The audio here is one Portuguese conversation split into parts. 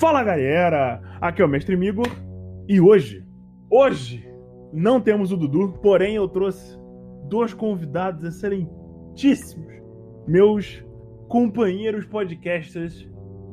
Fala galera, aqui é o Mestre Migor e hoje, hoje, não temos o Dudu, porém eu trouxe dois convidados excelentíssimos, meus companheiros podcasters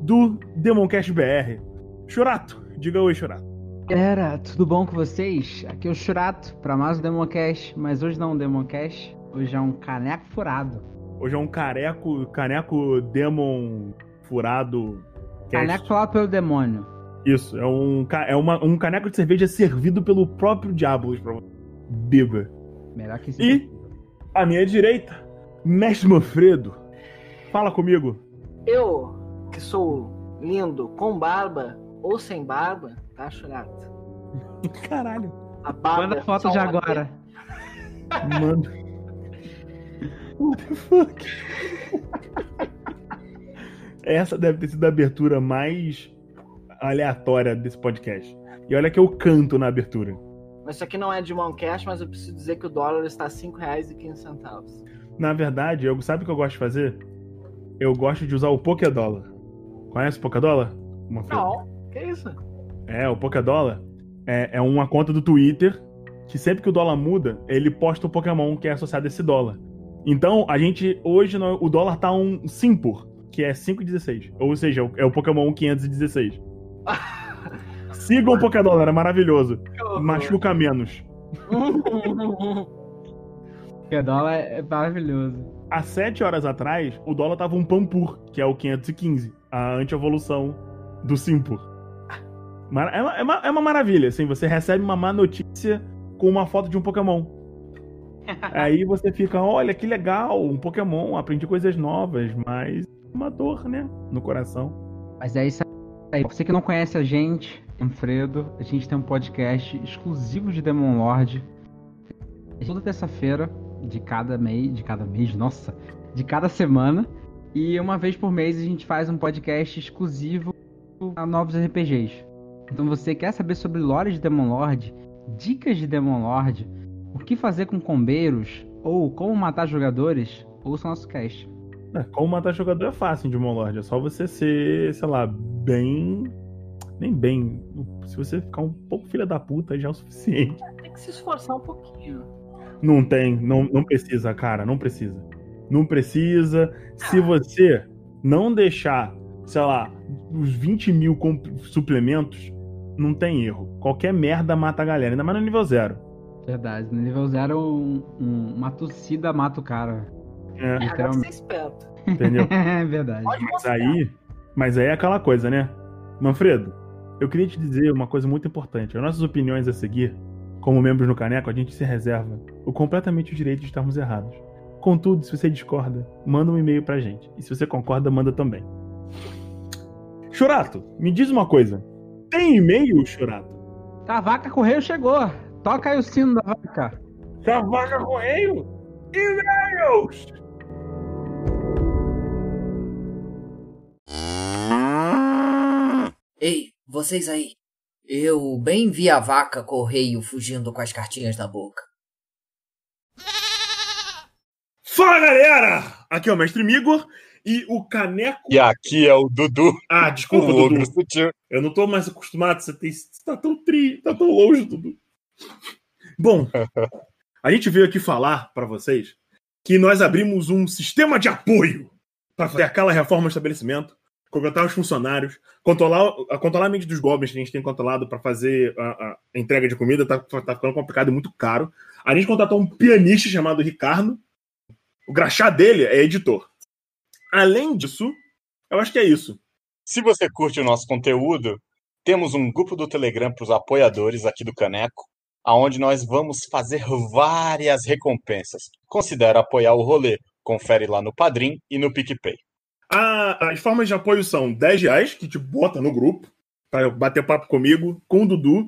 do Demoncast BR. Churato, diga oi, Churato. Galera, tudo bom com vocês? Aqui é o Churato para mais um Demoncast, mas hoje não é um Demoncast, hoje é um caneco furado. Hoje é um careco, caneco demon furado. Caneco furado pelo demônio. Isso, é um, é uma- um caneco de cerveja servido pelo próprio diabo pra você. Beba. Melhor que esse. E à minha direita, Mestre Manfredo. Fala comigo. Eu, que sou lindo com barba ou sem barba, tá, Churato? Caralho. A barba Manda é foto de agora. Mano. What the fuck? Essa deve ter sido a abertura mais aleatória desse podcast. E olha que eu canto na abertura. Mas isso aqui não é de Moncast, mas eu preciso dizer que o dólar está R$ 5,15. Na verdade, eu, sabe o que eu gosto de fazer? Eu gosto de usar o Pokédollar. Conhece o Pokédollar? Não, que isso? É, o Pokédollar é, é uma conta do Twitter que sempre que o dólar muda, ele posta o Pokémon que é associado a esse dólar. Então, a gente, hoje, o dólar tá um Simpur, que é 5,16. Ou seja, é o Pokémon 516. Sigam o Pokédollar, é maravilhoso. Machuca menos. Porque dólar é maravilhoso. Há 7 horas atrás, o dólar tava um Pampur, que é o 515, a anti-evolução do Simpur. É uma, é uma- é uma maravilha, assim, você recebe uma má notícia com uma foto de um Pokémon. Aí você fica, olha que legal, um Pokémon, aprendi coisas novas, mas uma dor, né, no coração. Mas é isso aí. Você que não conhece a gente, Manfredo, a gente tem um podcast exclusivo de Demon Lord. Toda terça-feira de cada mês, de cada mês, nossa, de cada semana. E uma vez por mês a gente faz um podcast exclusivo a novos RPGs. Então você quer saber sobre lore de Demon Lord, dicas de Demon Lord, o que fazer com combeiros ou como matar jogadores, ouça nosso cast. É, como matar jogador é fácil em Demon Lord, é só você ser, sei lá, bem... Nem bem, se você ficar um pouco filha da puta já é o suficiente. Tem que se esforçar um pouquinho. Não tem, não, não precisa, cara, não precisa. Não precisa. Se você não deixar, sei lá, os 20 mil suplementos, não tem erro. Qualquer merda mata a galera, ainda mais no nível zero. Verdade, no nível 0 um, um- uma tossida mata o cara. É, agora Literalmente. ser esperto. entendeu? É verdade. Mas aí, mas aí é aquela coisa, né? Manfredo, eu queria te dizer uma coisa muito importante. As nossas opiniões a seguir, como membros no Caneco, a gente se reserva o completamente o direito de estarmos errados. Contudo, se você discorda, manda um e-mail pra gente. E se você concorda, manda também. Churato, me diz uma coisa. Tem e-mail, Churato? A vaca correio chegou. Toca aí o sino da vaca. Da vaca correio? E-mails! Ei, vocês aí. Eu bem vi a vaca correio fugindo com as cartinhas na boca. Fala galera! Aqui é o Mestre Migor e o Caneco. E aqui é o Dudu, Ah, o desculpa, Dudu. ogro sutil. Eu não tô mais acostumado, você, tem, você tá tão tri, tá tão longe, Dudu. Bom, a gente veio aqui falar pra vocês que nós abrimos um sistema de apoio para fazer aquela reforma do estabelecimento, contratar os funcionários, controlar, a- controlar a mente dos goblins que a gente tem controlado para fazer a, a entrega de comida, tá, tá ficando complicado e muito caro. A gente contratou um pianista chamado Ricardo. O graxá dele é editor. Além disso, eu acho que é isso. Se você curte o nosso conteúdo, temos um grupo do Telegram para os apoiadores aqui do Caneco. aonde nós vamos fazer várias recompensas. Considera apoiar o rolê. Confere lá no Padrim e no PicPay. A- as formas de apoio são 10 reais, que te bota no grupo, pra bater papo comigo, com o Dudu,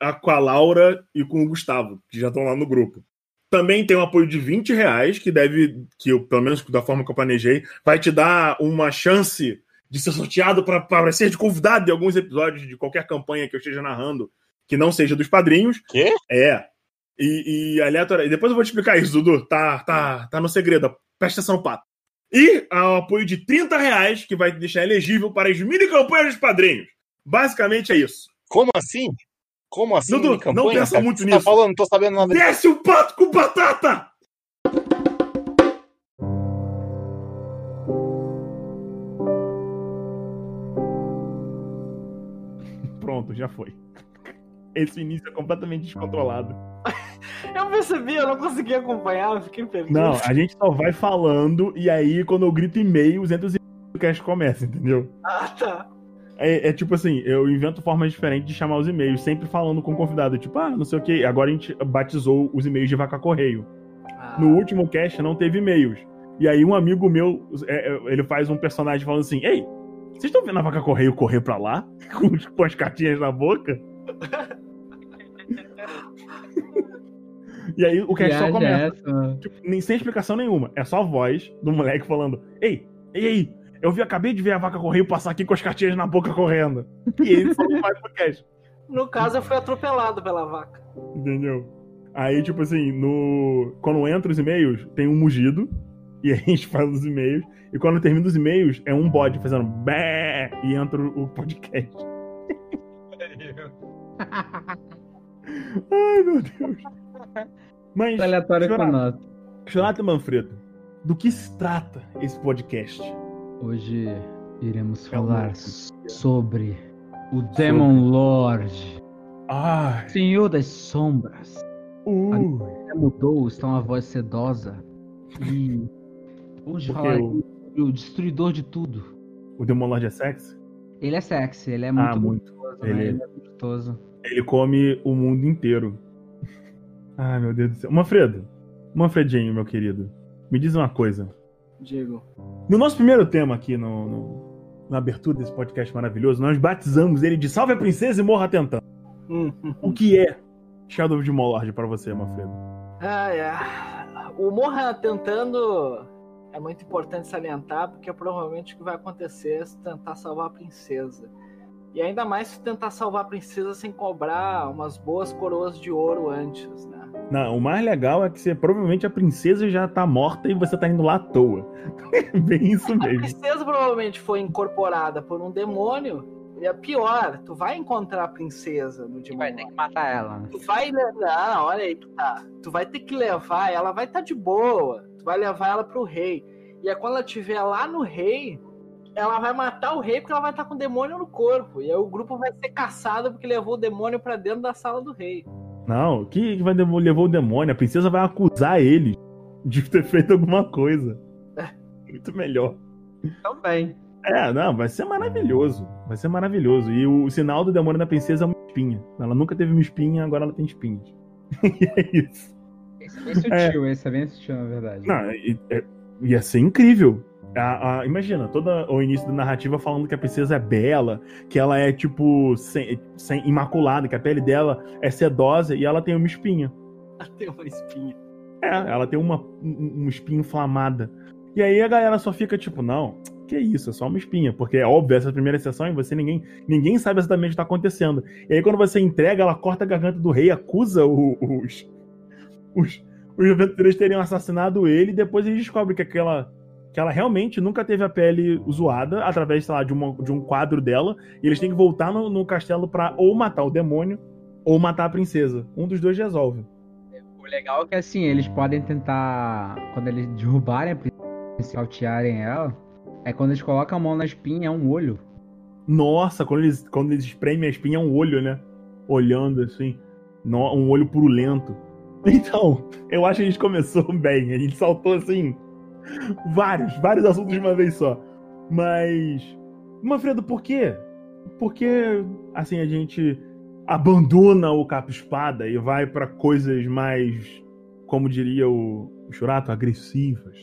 a- com a Laura e com o Gustavo, que já estão lá no grupo. Também tem um apoio de 20 reais, que deve, que eu, pelo menos da forma que eu planejei, vai te dar uma chance de ser sorteado para ser de convidado em alguns episódios de qualquer campanha que eu esteja narrando, que não seja dos padrinhos. Quê? É. E, e aleatório. E depois eu vou te explicar isso, Dudu. Tá, tá, tá no segredo. Presta atenção, pato. E ao apoio de 30 reais, que vai te deixar elegível para as mini campanhas dos padrinhos. Basicamente é isso. Como assim? Como assim? Dudu, não pensa cara? muito Você nisso. Tá falando, não tô sabendo nada. Desce o pato com batata! Pronto, já foi. Esse início é completamente descontrolado. Eu percebi, eu não consegui acompanhar, eu fiquei perdido. Não, a gente só vai falando e aí quando eu grito e-mails, entra os e-mails do cast começa, entendeu? Ah, tá. É, é tipo assim, eu invento formas diferentes de chamar os e-mails, sempre falando com o convidado, tipo, ah, não sei o que. Agora a gente batizou os e-mails de vaca correio. Ah, No último cast não teve e-mails. E aí um amigo meu, é, é, ele faz um personagem falando assim, ei, vocês estão vendo a vaca correio correr pra lá? Com, com as cartinhas na boca? e aí o cast só começa. essa? Tipo, nem, sem explicação nenhuma. É só a voz do moleque falando: Ei, ei, ei, eu vi, acabei de ver a vaca correio passar aqui com as cartinhas na boca correndo. E ele só vai pro cast, No caso, eu fui atropelado pela vaca. entendeu? Aí, tipo assim, no. Quando entra os e-mails, tem um mugido. E aí a gente faz os e-mails. E quando termina os e-mails, é um bode fazendo bé e entra o podcast. Ai, meu Deus. Mas, aleatório com Jonathan, nós. Jonathan Manfredo, do que se trata esse podcast? Hoje iremos É falar louco. sobre o Demon Lord, Ai, Senhor das Sombras. uh, Você mudou, está uma voz sedosa. E Porque falar o- sobre o destruidor de tudo. o Demon Lord é sexy? Ele é sexy, ele é muito Ah, muito. gostoso, Ele- né? Ele é gostoso. Ele come o mundo inteiro. Ai, meu Deus do céu. Manfredo, Manfredinho, meu querido, me diz uma coisa. Digo. No nosso primeiro tema aqui, no, no- na abertura desse podcast maravilhoso, nós batizamos ele de Salve a Princesa e Morra Tentando. Hum, hum. O que é Shadow of the Lord pra você, Manfredo? Ah, é. O Morra tentando é muito importante salientar, porque provavelmente o que vai acontecer é se tentar salvar a princesa. E ainda mais se tentar salvar a princesa sem cobrar umas boas coroas de ouro antes, né? Não, o mais legal é que você, provavelmente a princesa já tá morta e você tá indo lá à toa. Bem isso A mesmo. princesa provavelmente foi incorporada por um demônio. E é pior, tu vai encontrar a princesa no Demon Vai ter que matar ela. né? Tu vai levar, olha aí que tá. Tu vai ter que levar, ela vai estar de boa. Tu vai levar ela pro rei. E aí quando ela estiver lá no rei, ela vai matar o rei porque ela vai estar com o demônio no corpo. E aí o grupo vai ser caçado porque levou o demônio pra dentro da sala do rei. Não, que que vai levou o demônio? A princesa vai acusar ele de ter feito alguma coisa. Muito melhor. Também. É, não, vai ser maravilhoso. Vai ser maravilhoso. E o, sinal do demônio da princesa é uma espinha. Ela nunca teve uma espinha, agora ela tem espinhas. e é isso. Esse é bem sutil, esse é bem sutil, na verdade. Não, e- é- ia ser incrível. A- a- imagina, todo o início da narrativa falando que a princesa é bela, que ela é, tipo, sem, sem- imaculada, que a pele dela é sedosa e ela tem uma espinha. Ela tem uma espinha. É, ela tem uma, um- inflamada. E aí a galera só fica tipo, não, que isso, é só uma espinha. Porque é óbvio, essa é a primeira sessão e você ninguém, ninguém sabe exatamente o que tá acontecendo. E aí quando você entrega, ela corta a garganta do rei, acusa o- os, os, os aventureiros terem assassinado ele, e depois eles descobrem que aquela. Que ela realmente nunca teve a pele zoada através, sei lá, de, uma, de um quadro dela. E eles têm que voltar no, no castelo pra ou matar o demônio ou matar a princesa. Um dos dois resolve. O legal é que assim, eles podem tentar. Quando eles derrubarem a princesa e saltearem ela, é quando eles colocam a mão na espinha, é um olho. Nossa, quando eles, quando eles espremem a espinha, é um olho, né? Olhando assim. Um olho purulento. Então, eu acho que a gente começou bem. A gente saltou assim. Vários, vários assuntos de uma vez só. Mas. Manfredo, por quê? Porque, assim, a gente abandona o capa-espada e vai pra coisas mais, como diria o, o Churato, agressivas,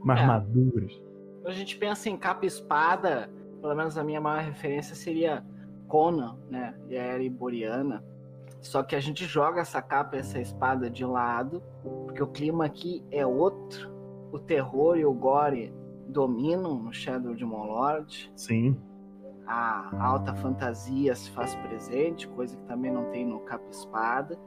mais É. maduras. Quando a gente pensa em capa e espada, pelo menos a minha maior referência seria Conan, né? E a era iboriana. Só que a gente joga essa capa e essa espada de lado, porque o clima aqui é outro. O terror e o gore dominam no Shadow de Lord. Sim. A alta fantasia se faz presente, coisa que também não tem no capa e espada.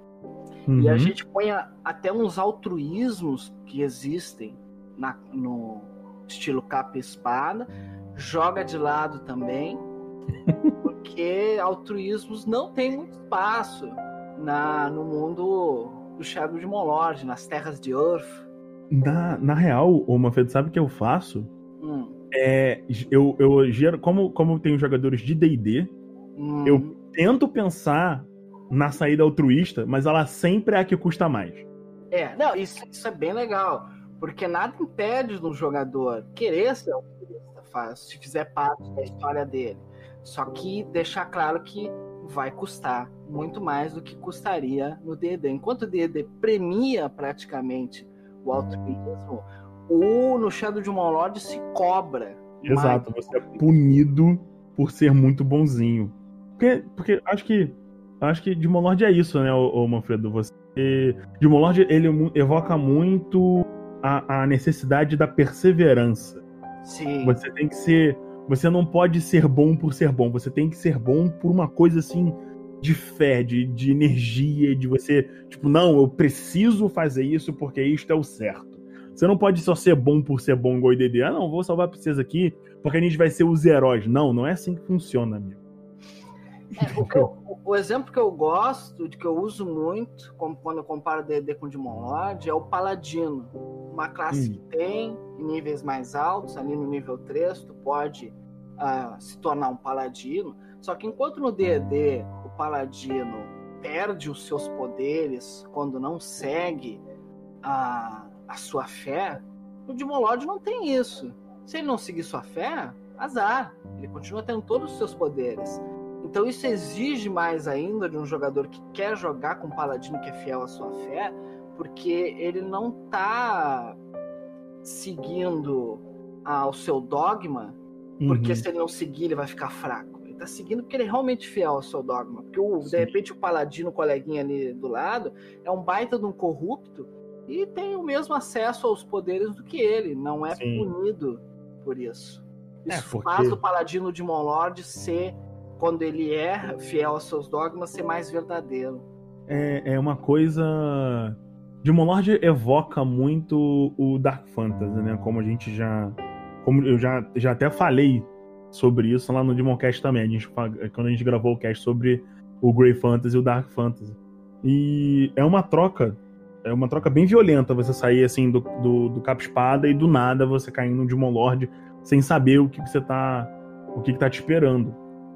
E a Uhum. gente põe até uns altruísmos que existem na- no estilo capa espada, joga de lado também, porque altruísmos não tem muito espaço na, no mundo do Shadow de Molord, nas terras de Earth. Na, na real, ô Manfredo, sabe o que eu faço? Hum, É, eu, eu gero, como, como eu tenho jogadores de D&D, hum, Eu- tento pensar na saída altruísta, mas ela sempre é a que custa mais. É, não, isso, isso é bem legal, porque nada impede do jogador querer ser altruísta, faz, se fizer parte da história dele. Só que deixar claro que vai custar muito mais do que custaria no D&D. Enquanto o D&D premia praticamente o altruísmo, o no Shadow de Lord se cobra. Exato, mais. você é punido por ser muito bonzinho. Porque, porque acho que acho que Demon Lord é isso, né, ô Manfredo? Você, Demon Lord, ele evoca muito a, a necessidade da perseverança. Sim. Você tem que ser. Você não pode ser bom por ser bom. Você tem que ser bom por uma coisa assim de fé, de, de energia, de você. Tipo, não, eu preciso fazer isso porque isto é o certo. Você não pode só ser bom por ser bom igual o IDD. Ah, não, vou salvar a princesa aqui porque a gente vai ser os heróis. Não, não é assim que funciona, amigo. É, o, eu- o- exemplo que eu gosto, de que eu uso muito, quando eu comparo D&D com Demon Lord, é o Paladino. Uma classe Hum. que tem em níveis mais altos, ali no nível 3, tu pode ah, se tornar um Paladino. Só que enquanto no D&D Paladino perde os seus poderes quando não segue a, a sua fé, no Demon Lord não tem isso. Se ele não seguir sua fé, azar. Ele continua tendo todos os seus poderes. Então isso exige mais ainda de um jogador que quer jogar com um paladino que é fiel à sua fé, porque ele não tá seguindo ao seu dogma, porque Uhum. se ele não seguir ele vai ficar fraco. Tá seguindo porque ele é realmente fiel ao seu dogma. Porque o, de repente o paladino, o coleguinha ali do lado, é um baita de um corrupto e tem o mesmo acesso aos poderes do que ele, não é Sim. punido por isso. É, Isso porque- faz o paladino de Monlord ser, quando ele é fiel aos seus dogmas, ser mais verdadeiro. é, é uma coisa. Demon Lord evoca muito o Dark Fantasy, né? Como a gente já. Como eu já, já até falei sobre isso lá no Demoncast também. A gente, fa- quando a gente gravou o cast sobre o Grey Fantasy e o Dark Fantasy. E é uma troca. É uma troca bem violenta você sair assim do, do, do espada e do nada você cair no Demon Lord sem saber o que, que você tá. o que, que tá te esperando.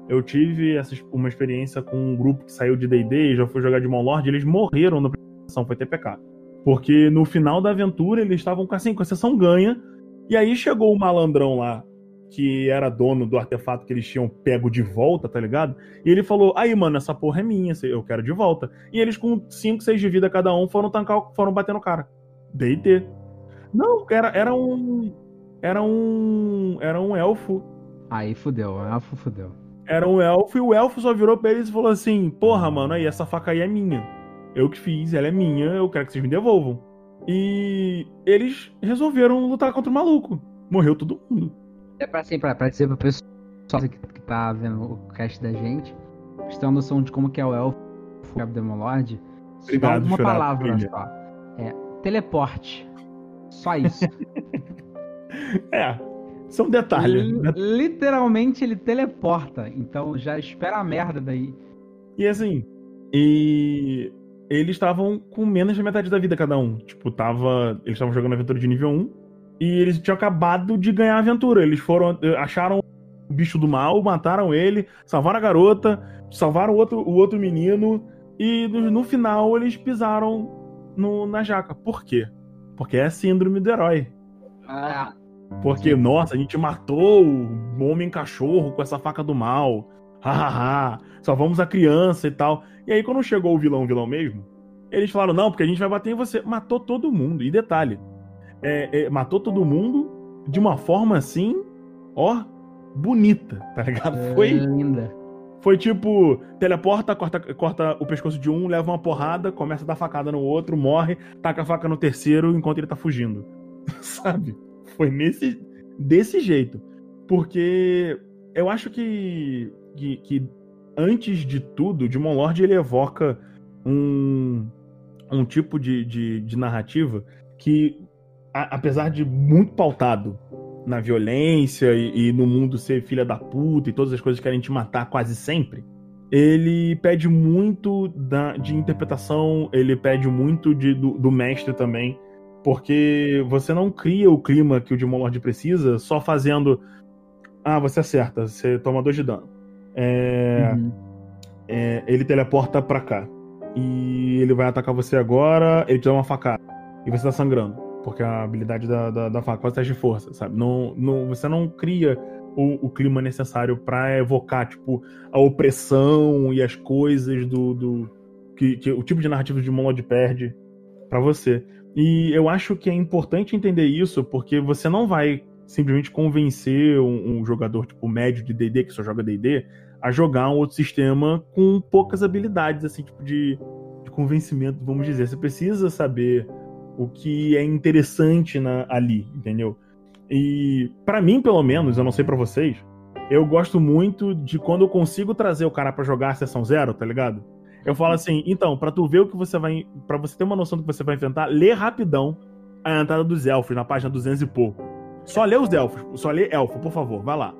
Eu tive essa, uma experiência com um grupo que saiu de D&D e já foi jogar Demon Lord, e eles morreram na primeira sessão, foi TPK. Porque no final da aventura eles estavam assim, com a sessão ganha, e aí chegou o malandrão lá, que era dono do artefato que eles tinham pego de volta, tá ligado? E ele falou: Aí, mano, essa porra é minha, eu quero de volta. E eles, com 5, 6 de vida cada um, foram tancar, foram bater no cara. DT. Não, era, era um. Era um. Era um elfo. Aí fudeu, o elfo fudeu. Era um elfo e o elfo só virou pra eles e falou assim: Porra, mano, aí essa faca aí é minha. Eu que fiz, ela é minha, eu quero que vocês me devolvam. E eles resolveram lutar contra o maluco. Morreu todo mundo. É pra, assim, pra, pra dizer pro pessoal que, que tá vendo o cast da gente, pra vocês terem uma noção de como que é o elfo o Cabo Demon Lord. só Obrigado, uma palavra só. É teleporte. Só isso. É, são detalhes. Li- Literalmente ele teleporta. Então já espera a merda daí. E assim, e eles estavam com menos da metade da vida cada um. Tipo, tava. Eles estavam jogando aventura de nível 1 e eles tinham acabado de ganhar a aventura. Eles foram. acharam o bicho do mal, mataram ele, salvaram a garota, salvaram o outro, o outro menino. E no, no final eles pisaram no- na jaca. Por quê? Porque é a síndrome do herói. Ah, Porque, nossa, a gente matou o homem cachorro com essa faca do mal. hahaha, só vamos a criança e tal. E aí, quando chegou o vilão, o vilão mesmo, eles falaram, não, porque a gente vai bater em você. Matou todo mundo. E detalhe, é, é, matou todo mundo de uma forma assim, ó, bonita, tá ligado? Foi linda. Foi tipo, teleporta, corta, corta o pescoço de um, leva uma porrada, começa a dar facada no outro, morre, taca a faca no terceiro enquanto ele tá fugindo. Sabe? Foi nesse desse jeito. Porque eu acho que, que, que antes de tudo, Demon Lord ele evoca um, um tipo de, de, de narrativa que, a, apesar de muito pautado na violência e, e, no mundo ser filha da puta e todas as coisas que querem te matar quase sempre, ele pede muito da, de interpretação, ele pede muito de, do, do, mestre também, porque você não cria o clima que o Demon Lord precisa só fazendo. Ah, você acerta, você toma dois de dano. É, uhum. é, ele teleporta pra cá. E ele vai atacar você agora, ele te dá uma facada. E você tá sangrando porque a habilidade da, da, da faca é teste de força, sabe? Não, não, você não cria o, o clima necessário para evocar, tipo, a opressão e as coisas do. do que, que o tipo de narrativa de Monlod perde para você. E eu acho que é importante entender isso, porque você não vai simplesmente convencer um, um jogador, tipo, médio de DD, que só joga DD, a jogar um outro sistema com poucas habilidades, assim, tipo, de, de convencimento, vamos dizer. Você precisa saber o que é interessante na, ali, entendeu? E para mim, pelo menos, eu não sei para vocês, eu gosto muito de quando eu consigo trazer o cara para jogar a sessão zero, tá ligado? Eu falo assim, então, para tu ver o que você vai, para você ter uma noção do que você vai enfrentar, lê rapidão a entrada dos elfos na página 200 e pouco. Só lê os elfos, só lê elfo, por favor, vai lá.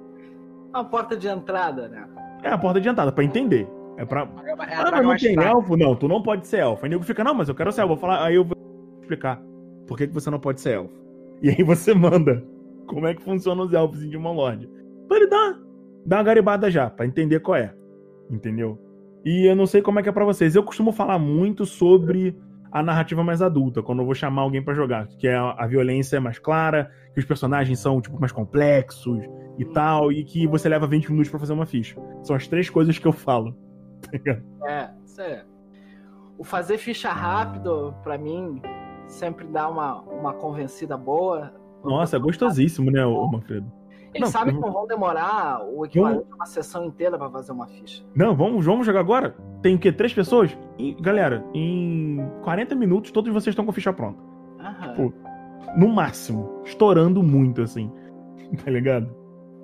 A porta de entrada, né? É a porta de entrada para entender. É pra. É, ah, mas não tem elfo? Não, tu não pode ser elfo. Aí o nego fica, não, mas eu quero ser elfo. Vou falar, aí eu vou explicar por que, você não pode ser elfo. E aí você manda como é que funciona os elfos em Demon Lord. Pra ele dar, dar uma garibada já, para entender qual é. Entendeu? E eu não sei como é que é pra vocês. Eu costumo falar muito sobre a narrativa mais adulta, quando eu vou chamar alguém para jogar, que é a, violência é mais clara, que os personagens são tipo mais complexos e tal, e que você leva 20 minutos para fazer uma ficha. São as três coisas que eu falo. é, isso é. O fazer ficha rápido, para mim, sempre dá uma, uma convencida boa. Nossa, é gostosíssimo, né, o Manfredo? Eles sabem que não vão demorar o equivalente vamos... a uma sessão inteira para fazer uma ficha. Não, vamos, vamos jogar agora? Tem o quê? Três pessoas? E, galera, em 40 minutos todos vocês estão com a ficha pronta. Aham. Tipo, no máximo. Estourando muito, assim. Tá ligado?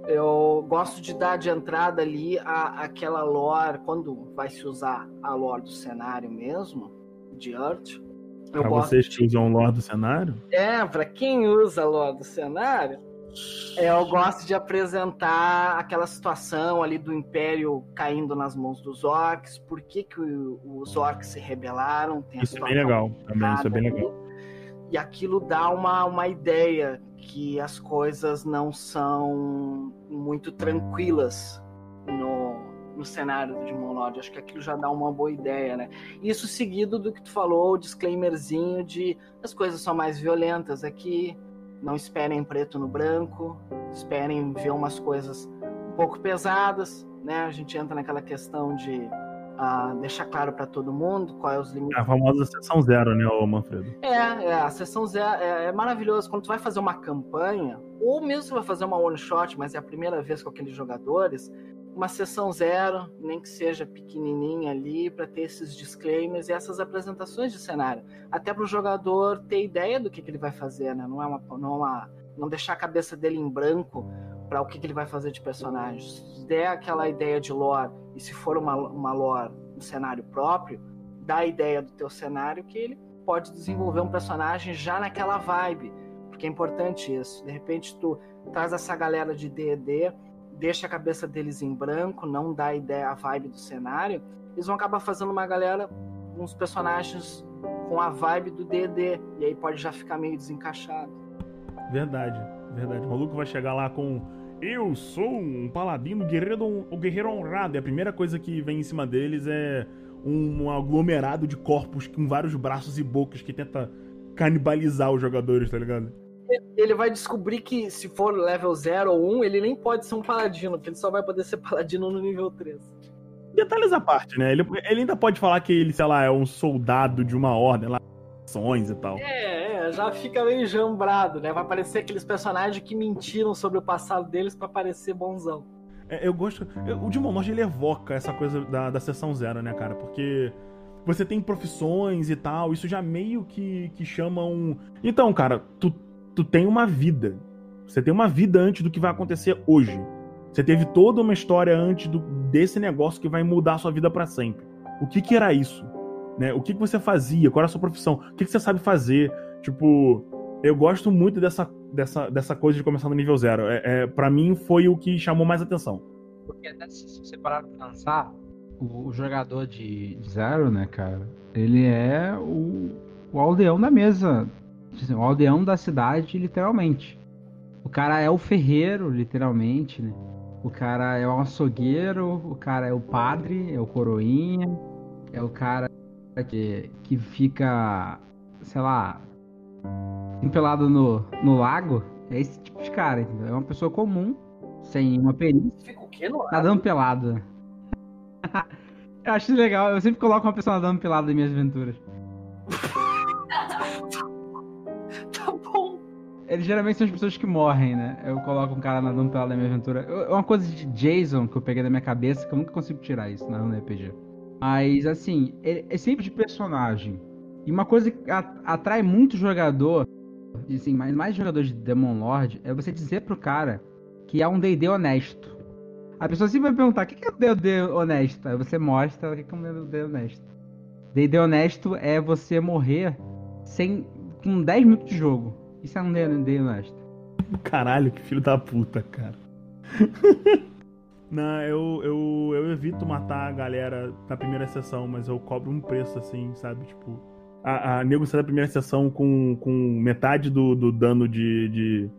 Eu gosto de dar de entrada ali a, aquela lore, quando vai se usar a lore do cenário mesmo, de Earth, Pra vocês que usam lore do cenário? É, pra quem usa lore do cenário, eu gosto de apresentar aquela situação ali do Império caindo nas mãos dos orcs, por que, que os orcs se rebelaram. isso é bem legal, também, isso é bem legal. E aquilo dá uma, uma ideia que as coisas não são muito tranquilas no, no cenário do Demon Lord. Acho que aquilo já dá uma boa ideia, né? Isso seguido do que tu falou, o disclaimerzinho de as coisas são mais violentas aqui, não esperem preto no branco, esperem ver umas coisas um pouco pesadas, né? A gente entra naquela questão de uh, deixar claro para todo mundo qual é os limites. É a famosa sessão zero, né, Manfredo? É, é a sessão zero é, é maravilhoso. Quando tu vai fazer uma campanha, ou mesmo se vai fazer uma one shot, mas é a primeira vez com aqueles jogadores, uma sessão zero, nem que seja pequenininha ali, para ter esses disclaimers e essas apresentações de cenário. Até para o jogador ter ideia do que, que, ele vai fazer, né? Não é uma, não, é uma, não deixar a cabeça dele em branco para o que, que, ele vai fazer de personagem. Se der aquela ideia de lore, e se for uma, uma lore um cenário próprio, dá a ideia do teu cenário que ele pode desenvolver um personagem já naquela vibe. Porque é importante isso. De repente tu traz essa galera de D&D deixa a cabeça deles em branco, não dá ideia, a vibe do cenário, eles vão acabar fazendo uma galera, uns personagens com a vibe do D&D, e aí pode já ficar meio desencaixado. Verdade, verdade. O maluco vai chegar lá com eu sou um paladino guerreiro, um guerreiro honrado, e a primeira coisa que vem em cima deles é um aglomerado de corpos com vários braços e bocas que tenta canibalizar os jogadores, tá ligado? Ele vai descobrir que se for level 0 ou 1, ele nem pode ser um paladino, porque ele só vai poder ser paladino no nível 3. Detalhes à parte, né? Ele, ele ainda pode falar que ele, sei lá, é um soldado de uma ordem lá, ações e tal. É, é, já fica meio jambrado, né? Vai aparecer aqueles personagens que mentiram sobre o passado deles pra parecer bonzão. É, eu gosto. eu- o Demon Lord ele evoca essa coisa da, da sessão zero, né, cara? Porque você tem profissões e tal, isso já meio que, que chama um. Então, cara, tu, tu tem uma vida. Você tem uma vida antes do que vai acontecer hoje. Você teve toda uma história antes do, desse negócio que vai mudar a sua vida pra sempre. O que que era isso? Né? O que que você fazia? Qual era a sua profissão? O que que você sabe fazer? Tipo, eu gosto muito dessa, dessa, dessa coisa de começar no nível zero. É, é, para mim foi o que chamou mais atenção. Porque até se você parar pra pensar, o, o jogador de, de zero, né, cara, ele é o, o aldeão da mesa. Assim, O aldeão da cidade, literalmente. O cara é o ferreiro, literalmente, né? O cara é o açougueiro, o cara é o padre, é o coroinha, é o cara que, que fica, sei lá, empelado no, no lago. É esse tipo de cara, entendeu? É uma pessoa comum, sem uma perícia. Fica o quê no ar? Nadando pelado. eu acho legal, eu sempre coloco uma pessoa nadando pelado em minhas aventuras. Eles geralmente são as pessoas que morrem, né? Eu coloco um cara nadando pelado na minha aventura. Eu- É uma coisa de Jason que eu peguei da minha cabeça que eu nunca consigo tirar isso na RPG. Mas, assim, é, é sempre de personagem. E uma coisa que atrai muito jogador, assim, mais, mais jogador de Demon Lord, é você dizer pro cara que é um D&D honesto. A pessoa sempre vai perguntar, o que é um D&D honesto? Aí você mostra o que é um D&D honesto. D&D honesto é você morrer sem, com 10 minutos de jogo. Isso é um D&D honesto. Caralho, que filho da puta, cara. Não, eu, eu, eu evito matar a galera na primeira sessão, mas eu cobro um preço assim, sabe? Tipo, a, a nego sai da primeira sessão com, com metade do, do dano de, de,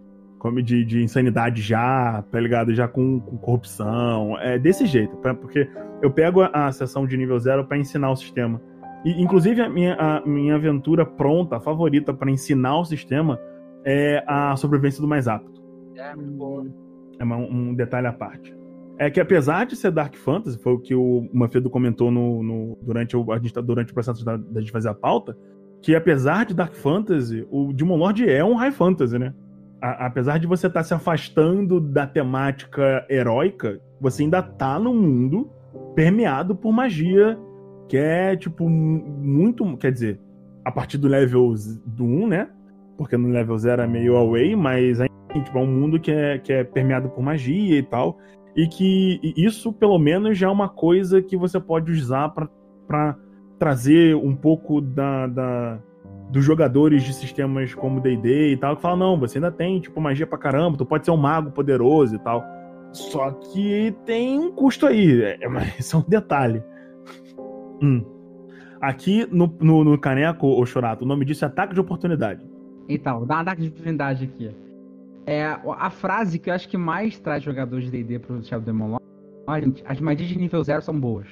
de, de insanidade já, tá ligado? Já com, com corrupção. É desse jeito, pra- porque eu pego a, a sessão de nível zero pra ensinar o sistema. E, inclusive, a minha, a minha aventura pronta, favorita pra ensinar o sistema, é a sobrevivência do mais apto. É, muito bom. É um detalhe à parte. É que apesar de ser Dark Fantasy, foi o que o Manfredo comentou no, no- durante, o, a gente, tá- durante o processo da, da gente fazer a pauta, que apesar de Dark Fantasy, o Demon Lord é um High Fantasy, né? A- apesar de você estar se afastando da temática heróica, você ainda tá num mundo permeado por magia, que é, tipo, mu- muito. Quer dizer, a partir do level do 1, né? Porque no level 0 é meio away, mas assim, tipo, é um mundo que é, que é permeado por magia e tal. E que isso, pelo menos, já é uma coisa que você pode usar pra trazer um pouco da, da- dos jogadores de sistemas como D&D e tal, que falam, não, você ainda tem, tipo, magia pra caramba, tu pode ser um mago poderoso e tal. Só que tem um custo aí, é, mas isso é um detalhe. Hum. Aqui no, no, no Caneco, ô Chorato, o nome disso é ataque de oportunidade. Então, dar uma ataque de oportunidade aqui. É a frase que eu acho que mais traz jogadores de D&D pro Shadow Demon Lord, as magias de nível 0 são boas.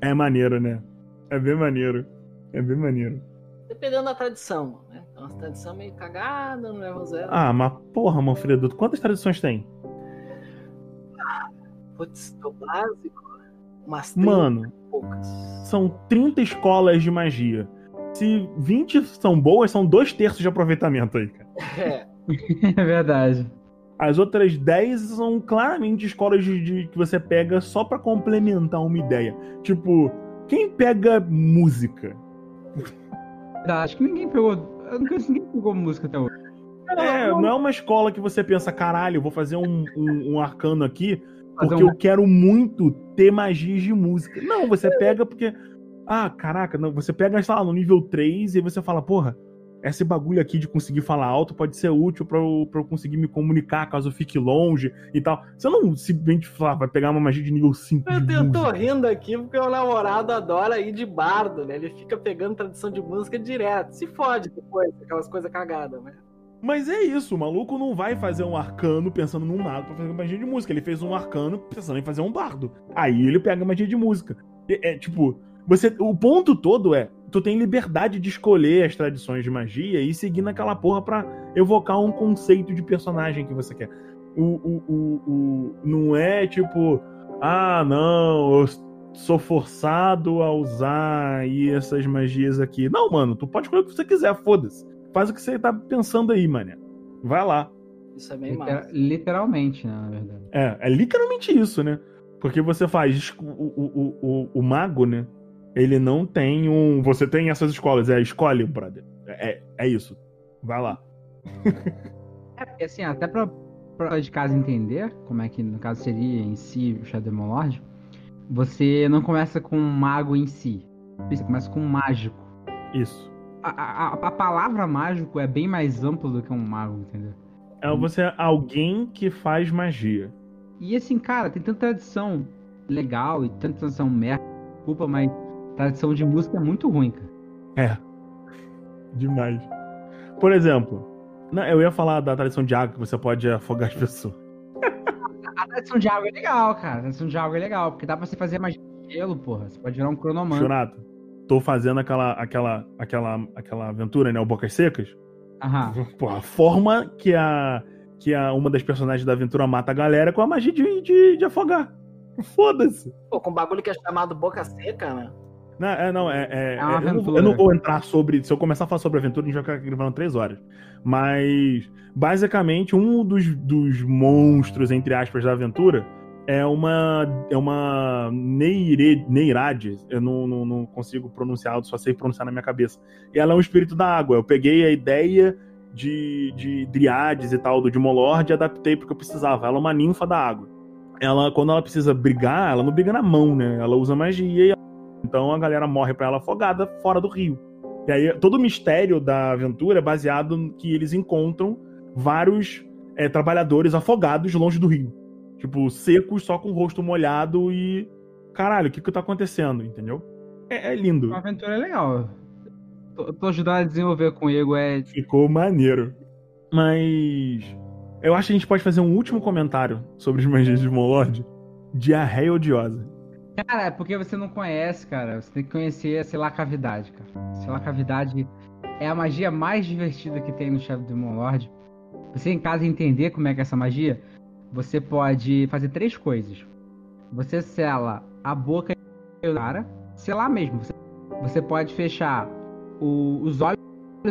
É maneiro, né? É bem maneiro. É bem maneiro. Dependendo da tradição, né? Uma tradição meio cagada no level 0. Ah, mas porra, Manfredo, quantas tradições tem? Putz, do básico, umas 30 Mano, poucas. são 30 escolas de magia. Se 20 são boas, são dois terços de aproveitamento aí, cara. É, é verdade. As outras 10 são claramente escolas de, de- que você pega só pra complementar uma ideia. Tipo, quem pega música? Acho que ninguém pegou. Eu não conheço ninguém pegou música até hoje. É, não é uma escola que você pensa, caralho, vou fazer um, um, um arcano aqui porque um- eu quero muito ter magias de música. Não, você pega porque. Ah, caraca, não, você pega, sei lá, no nível 3 e você fala, porra, esse bagulho aqui de conseguir falar alto pode ser útil pra eu, pra eu conseguir me comunicar caso eu fique longe e tal. Você não simplesmente fala, vai pegar uma magia de nível 5 eu, eu tô rindo aqui porque o namorado adora ir de bardo, né? Ele fica pegando tradição de música direto. Se fode depois, aquelas coisas cagadas, né? Mas é isso, o maluco não vai fazer um arcano pensando num mago pra fazer magia de música. Ele fez um arcano pensando em fazer um bardo. Aí ele pega magia de música. É, é, tipo, você. O ponto todo é. tu tem liberdade de escolher as tradições de magia e seguir naquela porra pra evocar um conceito de personagem que você quer. O, o, o, o não é tipo, ah, não, eu sou forçado a usar aí essas magias aqui. Não, mano, tu pode escolher o que você quiser, foda-se. Faz o que você tá pensando aí, mané. Vai lá. Isso é bem Liter- massa. literalmente, né, na verdade. É, é literalmente isso, né? Porque você faz. O, o, o, o mago, né? Ele não tem um. Você tem essas escolas, é escolhe, brother. É, é isso. Vai lá. É, porque assim, até pra, pra de casa entender como é que no caso seria em si o Shadow Lord, você não começa com um mago em si. Você começa com um mágico. Isso. A, a, a- a palavra mágico é bem mais ampla do que um mago, entendeu? É você é alguém que faz magia. E assim, cara, tem tanta tradição legal e tanta tradição merda, desculpa, mas tradição de música é muito ruim, cara. É. Demais. Por exemplo, não, eu ia falar da tradição de água que você pode afogar as pessoas. A tradição de água é legal, cara. A tradição de água é legal, porque dá pra você fazer magia de gelo, porra. Você pode virar um cronomante. Chonato, tô fazendo aquela, aquela, aquela, aquela aventura, né? O Bocas Secas. Aham. Pô, a forma que a que a, uma das personagens da aventura mata a galera é com a magia de, de, de afogar. Foda-se. Pô, com um bagulho que é chamado boca seca, né? Não, é, não, é, é- É é- eu, não, eu não vou entrar sobre. Se eu começar a falar sobre aventura, a gente vai ficar gravando três horas. Mas, basicamente, um dos, dos monstros, entre aspas, da aventura é uma. É uma Neire, Neirade. Eu não, não, não consigo pronunciar, só sei pronunciar na minha cabeça. E ela é um espírito da água. Eu peguei a ideia de, de Driades e tal do Dimolord e adaptei porque eu precisava. Ela é uma ninfa da água. Ela, quando ela precisa brigar, ela não briga na mão, né? Ela usa magia e então a galera morre pra ela afogada fora do rio. E aí todo o mistério da aventura é baseado no que eles encontram vários é, trabalhadores afogados longe do rio. Tipo, secos, só com o rosto molhado e. Caralho, o que que tá acontecendo, entendeu? É, é lindo. Uma aventura é legal. Tô, tô ajudando a desenvolver com o Ego, é. Ficou maneiro. Mas. Eu acho que a gente pode fazer um último comentário sobre os magias de Molord. Diarreia odiosa. Cara, é porque você não conhece, cara. Você tem que conhecer a Cavidade, cara. Selar Cavidade é a magia mais divertida que tem no Shadow Demon Lord. Você em casa entender como é que é essa magia, você pode fazer três coisas. Você sela a boca do cara, selar mesmo. Você, você pode fechar o- os olhos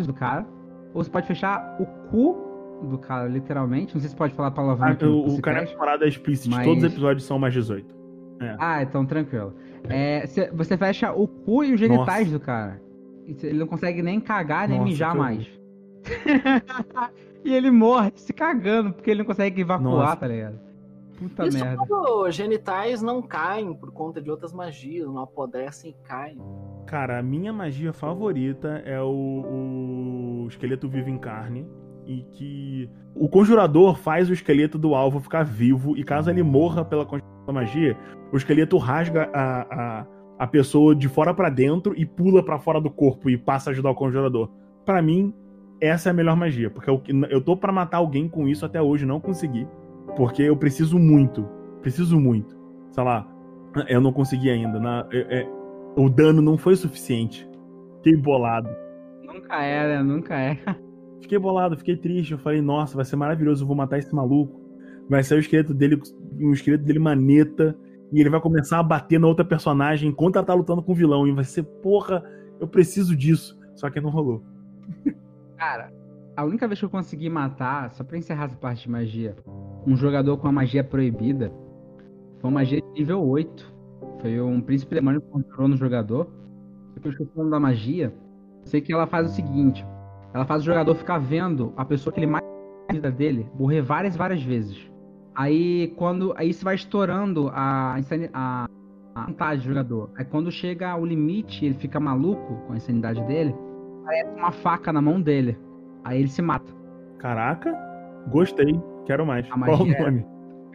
do cara, ou você pode fechar o cu do cara, literalmente. Não sei se pode falar palavrão Ah, o, o cara é parada explícita. Mas- Todos os episódios são mais 18. Ah, então tranquilo. É, cê- você fecha o cu e os genitais do cara. Ele não consegue nem cagar, nem Nossa, mijar mais. e ele morre se cagando, porque ele não consegue evacuar, Nossa. tá ligado? Puta Isso merda. quando genitais não caem por conta de outras magias, não apodrecem e caem. Cara, a minha magia favorita é o, o esqueleto vivo em carne. E que o conjurador faz o esqueleto do alvo ficar vivo. E caso ele morra pela conjuração da magia, o esqueleto rasga a, a, a pessoa de fora pra dentro e pula pra fora do corpo e passa a ajudar o conjurador. Pra mim, essa é a melhor magia. Porque eu, eu tô pra matar alguém com isso até hoje, não consegui. Porque eu preciso muito. Preciso muito. Sei lá, eu não consegui ainda. Na, é- é- o dano não foi suficiente. Fiquei bolado. Nunca é, né? Nunca é. Fiquei bolado, fiquei triste. Eu falei, nossa, vai ser maravilhoso, eu vou matar esse maluco. Vai ser o esqueleto dele, um esqueleto dele maneta. E ele vai começar a bater na outra personagem enquanto ela tá lutando com o vilão. E vai ser, porra, eu preciso disso. Só que não rolou. Cara, a única vez que eu consegui matar, só pra encerrar essa parte de magia, um jogador com a magia proibida foi uma magia de nível 8. Foi um príncipe demônio que controlou no jogador. Eu esqueci o nome da magia. Sei que ela faz o seguinte: ela faz o jogador ficar vendo a pessoa que ele mais na vida dele morrer várias várias vezes. Aí quando. Aí isso vai estourando a, a, a vontade do jogador. Aí quando chega ao limite, ele fica maluco com a insanidade dele aparece uma faca na mão dele. Aí ele se mata. Caraca, gostei. Quero mais. A Qual o é- nome?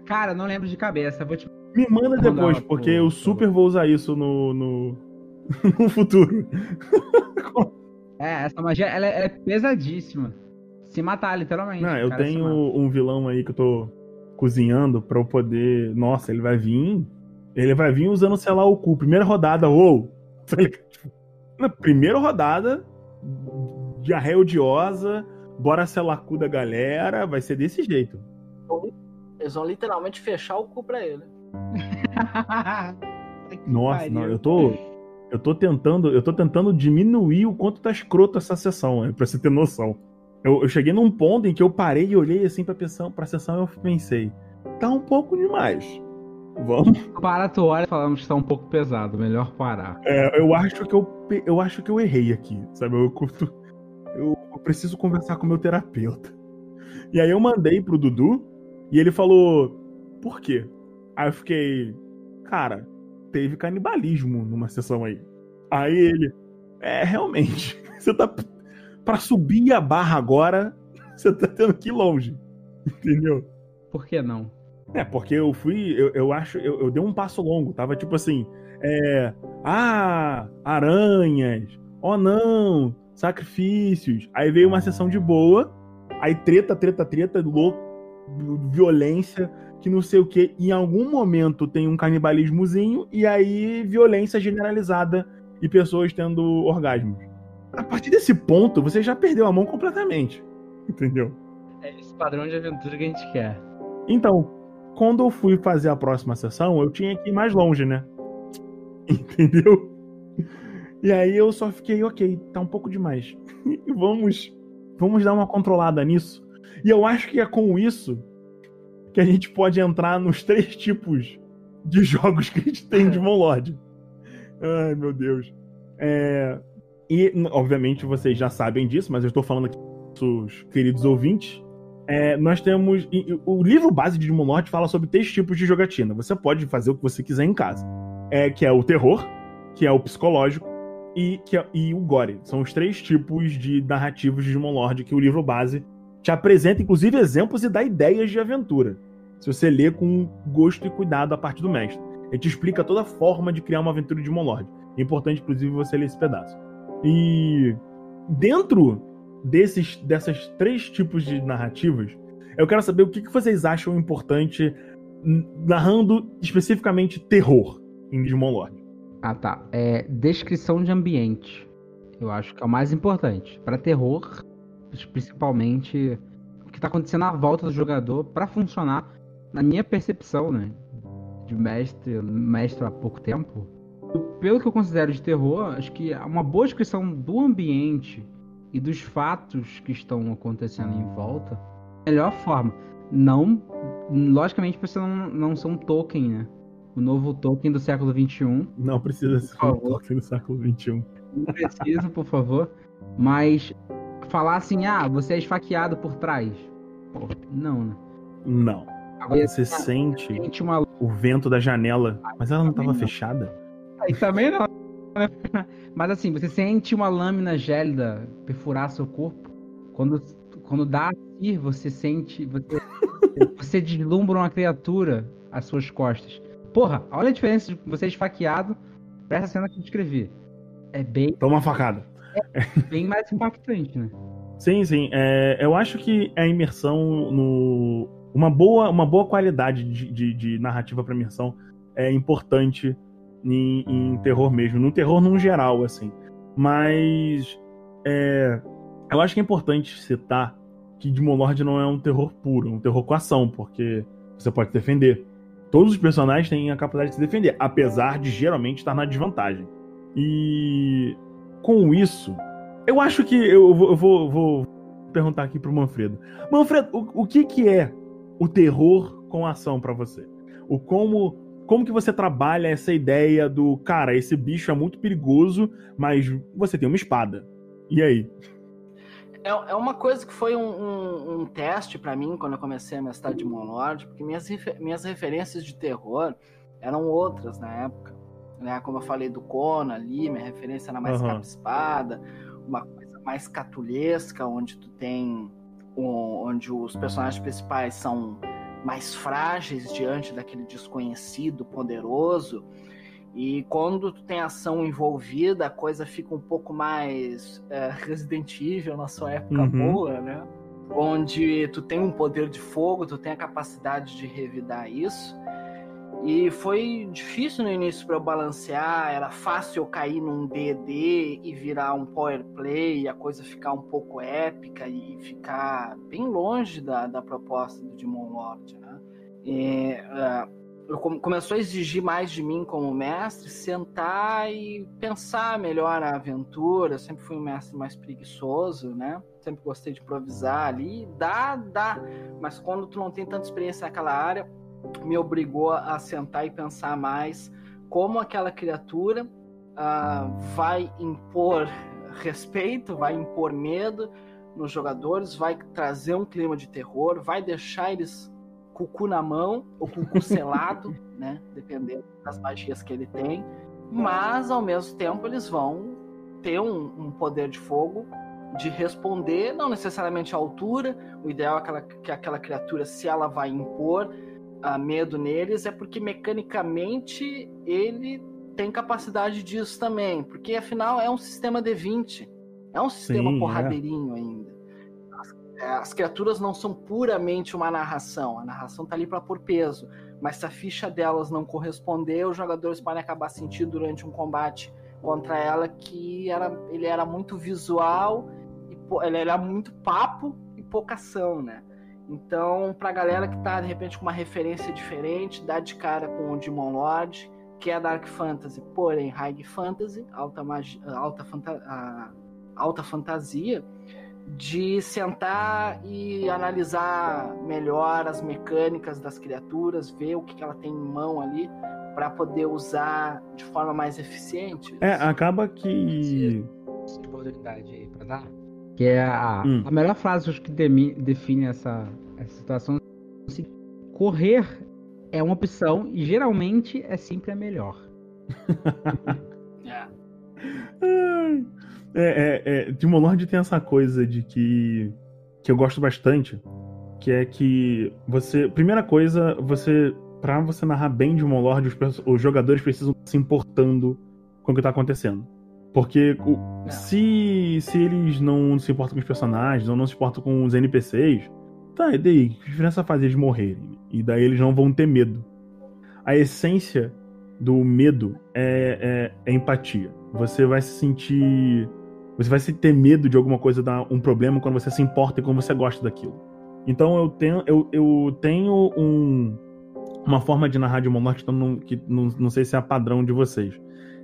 Cara, não lembro de cabeça. Vou te... Me manda depois, porque eu super vou usar isso no, no, no futuro. É, essa magia ela é, ela é pesadíssima. Se matar, literalmente. Não, o eu tenho um vilão aí que eu tô cozinhando pra eu poder. Nossa, ele vai vir. Ele vai vir usando, sei lá, o cu. Primeira rodada, uou! Tá? Tipo, Na primeira rodada, diarreia odiosa, bora selacu da galera, vai ser desse jeito. Eles vão literalmente fechar o cu pra ele. Nossa, não, eu tô. Eu tô tentando. Eu tô tentando diminuir o quanto tá escroto essa sessão, né, pra você ter noção. Eu, eu cheguei num ponto em que eu parei e olhei assim pra, sessão, pra sessão e eu pensei, tá um pouco demais. Vamos. Para tu olha e falamos que tá um pouco pesado, melhor parar. É, eu acho que eu, eu acho que eu errei aqui, sabe? Eu, curto, eu, eu preciso conversar com o meu terapeuta. E aí eu mandei pro Dudu e ele falou, por quê? Aí eu fiquei, cara, teve canibalismo numa sessão aí. Aí ele, é, realmente, você tá. Pra subir a barra agora, você tá tendo que ir longe. Entendeu? Por que não? É, porque eu fui, eu, eu acho, eu, eu dei um passo longo, tava tipo assim, é, ah, aranhas, oh não, sacrifícios. Aí veio uma sessão de boa, aí treta, treta, treta, louco, violência, que não sei o que. Em algum momento tem um canibalismozinho e aí violência generalizada e pessoas tendo orgasmos. A partir desse ponto, você já perdeu a mão completamente. Entendeu? É esse padrão de aventura que a gente quer. Então, quando eu fui fazer a próxima sessão, eu tinha que ir mais longe, né? Entendeu? E aí eu só fiquei, ok, tá um pouco demais. vamos, vamos dar uma controlada nisso. E eu acho que é com isso que a gente pode entrar nos três tipos de jogos que a gente tem de Monlord. Ai, meu Deus. É... E, obviamente, vocês já sabem disso, mas eu estou falando aqui para os queridos ouvintes. É, nós temos. O livro base de Digimon Lord fala sobre três tipos de jogatina. Você pode fazer o que você quiser em casa. É, que é o terror, que é o psicológico e, que é, e o gore. São os três tipos de narrativos de Digimon Lord que o livro base te apresenta, inclusive, exemplos e dá ideias de aventura. Se você lê com gosto e cuidado a parte do mestre. Ele te explica toda a forma de criar uma aventura de Digimon Lord. É importante, inclusive, você ler esse pedaço. E dentro desses dessas três tipos de narrativas, eu quero saber o que, vocês acham importante narrando especificamente terror em Digimon Lord. Ah, tá. É, descrição de ambiente. Eu acho que é o mais importante. Para terror, principalmente o que está acontecendo à volta do jogador para funcionar, na minha percepção, né, de mestre, mestre há pouco tempo, pelo que eu considero de terror, acho que uma boa descrição do ambiente e dos fatos que estão acontecendo em volta, melhor forma. Não, logicamente, você não, não um Tolkien, né? O novo Tolkien do século XXI. Não precisa ser um Tolkien do século XXI. Não precisa, por favor. Mas falar assim, ah, você é esfaqueado por trás. Pô, não, né? Não. Agora você sente, sente uma... o vento da janela, mas ela não estava fechada? Aí também não. Mas assim, você sente uma lâmina gélida perfurar seu corpo. Quando, quando dá assim, você sente. Você, você deslumbra uma criatura às suas costas. Porra, olha a diferença de você esfaqueado pra essa cena que eu descrevi. É bem. Toma facada. É bem mais impactante, né? Sim, sim. É, eu acho que a imersão no. Uma boa, uma boa qualidade de, de, de narrativa para imersão é importante em, em, terror mesmo. No terror num geral, assim. Mas. É, eu acho que é importante citar que Demon Lord não é um terror puro, é um terror com ação, porque você pode defender. Todos os personagens têm a capacidade de se defender, apesar de geralmente estar na desvantagem. E com isso, eu acho que eu vou, eu vou, perguntar aqui pro Manfredo. Manfredo, o, o que que é o terror com ação para você? O como como que você trabalha essa ideia do cara, esse bicho é muito perigoso, mas você tem uma espada. E aí? É, é uma coisa que foi um, um, um teste para mim quando eu comecei a mestrar de Monlord, porque minhas, minhas referências de terror eram outras na época. Né? Como eu falei do Conan ali, minha referência era mais uhum. capa-espada, uma coisa mais catulesca, onde tu tem. Onde os personagens principais são mais frágeis diante daquele desconhecido poderoso. E quando tu tem ação envolvida, a coisa fica um pouco mais é, Resident Evil na sua época uhum. boa, né? Onde tu tem um poder de fogo, tu tem a capacidade de revidar isso. E foi difícil no início para eu balancear, era fácil eu cair num DD e virar um power play, e a coisa ficar um pouco épica e ficar bem longe da, da proposta do Demon Lord, né? E, uh, começou a exigir mais de mim como mestre, sentar e pensar melhor a aventura. Eu sempre fui um mestre mais preguiçoso, né? Sempre gostei de improvisar ali, dá, dá. Mas quando tu não tem tanta experiência naquela área, me obrigou a sentar e pensar mais como aquela criatura uh, vai impor respeito, vai impor medo nos jogadores, vai trazer um clima de terror, vai deixar eles com o cu na mão ou com o cu selado, né? Dependendo das magias que ele tem. Mas ao mesmo tempo eles vão ter um, um poder de fogo de responder, não necessariamente à altura. O ideal é aquela, que aquela criatura, se ela vai impor, a medo neles é porque mecanicamente ele tem capacidade disso também, porque afinal é um sistema D20, é um sistema Sim, é. porradeirinho é. ainda. As, é, as, criaturas não são puramente uma narração, a narração tá ali para pôr peso, mas se a ficha delas não corresponder, os jogadores podem acabar sentindo durante um combate contra ela que era, ele era muito visual, e, ele era muito papo e pouca ação, né? Então, pra galera que tá de repente com uma referência diferente, dá de cara com o Demon Lord, que é Dark Fantasy, porém High Fantasy, alta, magia, alta, fanta alta fantasia, de sentar e analisar melhor as mecânicas das criaturas, ver o que, que ela tem em mão ali, para poder usar de forma mais eficiente. É, acaba que. Oportunidade aí pra dar que é a, hum. a melhor frase acho que define essa, essa situação. Correr é uma opção e geralmente é sempre a melhor. é. É, é, é, Demon Lord tem essa coisa de que que eu gosto bastante, que é que você, primeira coisa, você para você narrar bem Demon Lord, os, os jogadores precisam se importando com o que tá acontecendo. Porque o, se, se eles não se importam com os personagens, ou não se importam com os NPCs, tá, e daí? Que diferença faz eles morrerem? E daí eles não vão ter medo. A essência do medo é, é, é empatia. Você vai se sentir. Você vai se ter medo de alguma coisa dar um problema quando você se importa e quando você gosta daquilo. Então eu tenho, eu, eu tenho um, uma forma de narrar de uma morte que, não, que não, não sei se é padrão de vocês.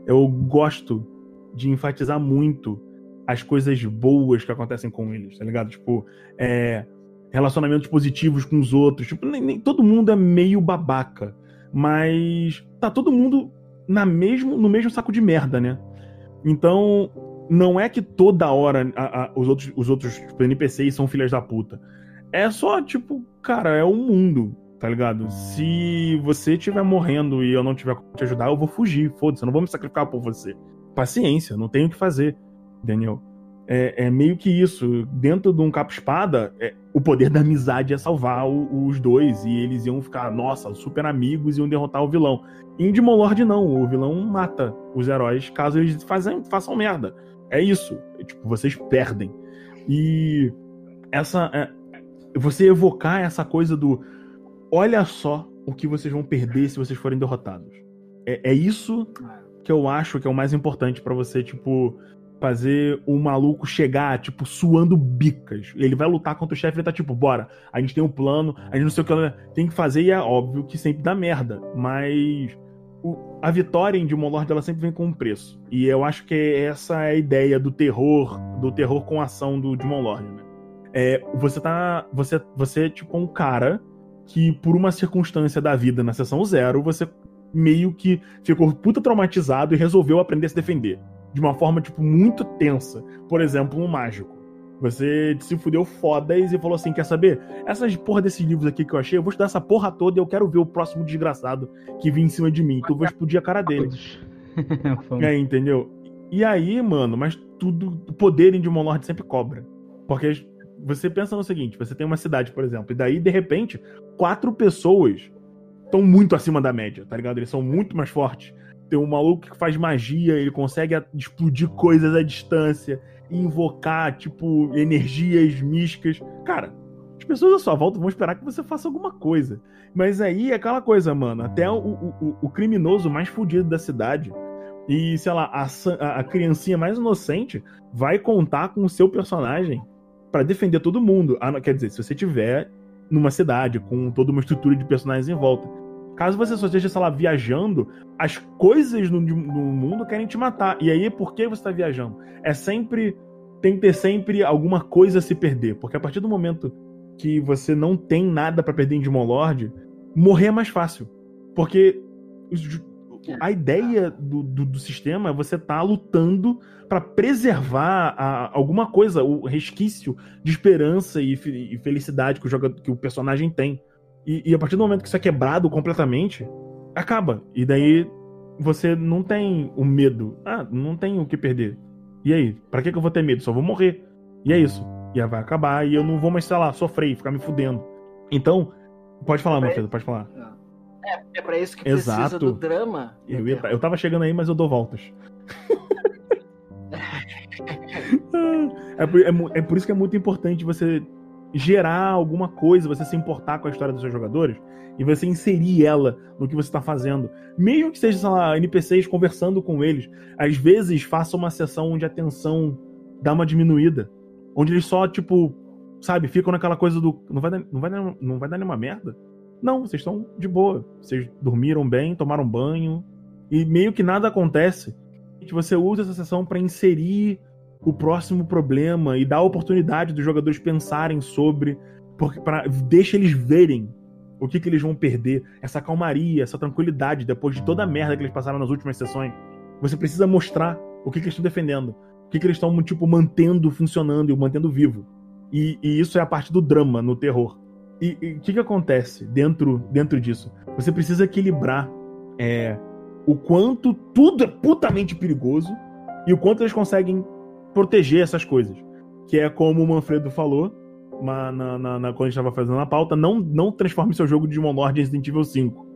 Eu gosto de enfatizar muito as coisas boas que acontecem com eles, tá ligado? Tipo, é, relacionamentos positivos com os outros. Tipo, nem, nem, todo mundo é meio babaca, mas tá todo mundo na mesmo, no mesmo saco de merda, né? Então, não é que toda hora a, a, os outros, os outros tipo, NPCs são filhas da puta. É só, tipo, cara, é um mundo, tá ligado? Se você estiver morrendo e eu não tiver como te ajudar, eu vou fugir, foda-se, eu não vou me sacrificar por você paciência, não tem o que fazer, Daniel. É, é, meio que isso. Dentro de um capa-espada, é, o poder da amizade é salvar o, os dois. E eles iam ficar, nossa, super amigos e iam derrotar o vilão. Em Demon Lord, não. O vilão mata os heróis caso eles fazem, façam merda. É isso. É, tipo, vocês perdem. E essa. É, você evocar essa coisa do. Olha só o que vocês vão perder se vocês forem derrotados. É, é isso que eu acho que é o mais importante para você, tipo, fazer o maluco chegar, tipo, suando bicas. Ele vai lutar contra o chefe, ele tá tipo, bora, a gente tem um plano, a gente não sei o que tem que fazer, e é óbvio que sempre dá merda. Mas o, a vitória em Demon Lord, ela sempre vem com um preço. E eu acho que essa é a ideia do terror, do terror com ação do Demon Lord, né? É, você tá. Você, você é tipo um cara que, por uma circunstância da vida na sessão zero, você meio que ficou puta traumatizado e resolveu aprender a se defender. De uma forma, tipo, muito tensa. Por exemplo, um mágico. Você se fudeu fodas e falou assim: quer saber? Essas porra desses livros aqui que eu achei, eu vou estudar essa porra toda e eu quero ver o próximo desgraçado que vir em cima de mim. Tu vai explodir a cara dele. é, entendeu? E aí, mano, mas tudo. O poder em Demon Lord sempre cobra. Porque você pensa no seguinte: você tem uma cidade, por exemplo, e daí, de repente, quatro pessoas estão muito acima da média, tá ligado? Eles são muito mais fortes. Tem um maluco que faz magia, ele consegue explodir coisas à distância, invocar, tipo, energias místicas. Cara, pessoas à sua volta vão esperar que você faça alguma coisa. Mas aí é aquela coisa, mano. Até o, o, o criminoso mais fudido da cidade e, sei lá, a, a criancinha mais inocente vai contar com o seu personagem para defender todo mundo. Ah, quer dizer, se você tiver numa cidade com toda uma estrutura de personagens em volta. Caso você só esteja, sei lá, viajando, as coisas no, no mundo querem te matar. E aí, por que você está viajando? É sempre. Tem que ter sempre alguma coisa a se perder. Porque a partir do momento que você não tem nada para perder em Demon Lord, morrer é mais fácil. Porque a ideia do, do, do sistema é você estar tá lutando para preservar a, alguma coisa, o resquício de esperança e, e felicidade que o, jogador, que o personagem tem. E, e, a partir do momento que isso é quebrado completamente, acaba. E daí você não tem o medo. Ah, não tem o que perder. E aí? Pra que, que eu vou ter medo? Só vou morrer. E é isso. E aí vai acabar e eu não vou mais, sei lá, sofrer e ficar me fudendo. Então, pode falar, Manfredo, pode falar. É, é pra isso que precisa Exato. do drama. Eu, ia, eu tava chegando aí, mas eu dou voltas. é, por, é, é por isso que é muito importante você gerar alguma coisa, você se importar com a história dos seus jogadores e você inserir ela no que você está fazendo. Mesmo que seja, sei lá, NPCs conversando com eles. Às vezes faça uma sessão onde a tensão dá uma diminuída. Onde eles só, tipo, sabe, ficam naquela coisa do. Não vai dar, não vai dar, não vai dar nenhuma merda? Não, vocês estão de boa. Vocês dormiram bem, tomaram banho. E meio que nada acontece. Você usa essa sessão para inserir o próximo problema e dar a oportunidade dos jogadores pensarem sobre. Porque para deixa eles verem o que, que eles vão perder, essa calmaria, essa tranquilidade depois de toda a merda que eles passaram nas últimas sessões. Você precisa mostrar o que, que eles estão defendendo, o que, que eles estão tipo mantendo funcionando e mantendo vivo. E, e, isso é a parte do drama no terror. E o que, que acontece dentro, dentro disso? Você precisa equilibrar é, o quanto tudo é putamente perigoso e o quanto eles conseguem proteger essas coisas. Que é como o Manfredo falou na, na, na quando a gente estava fazendo a pauta: não, não transforme seu jogo de Demon Lord em Resident Evil 5.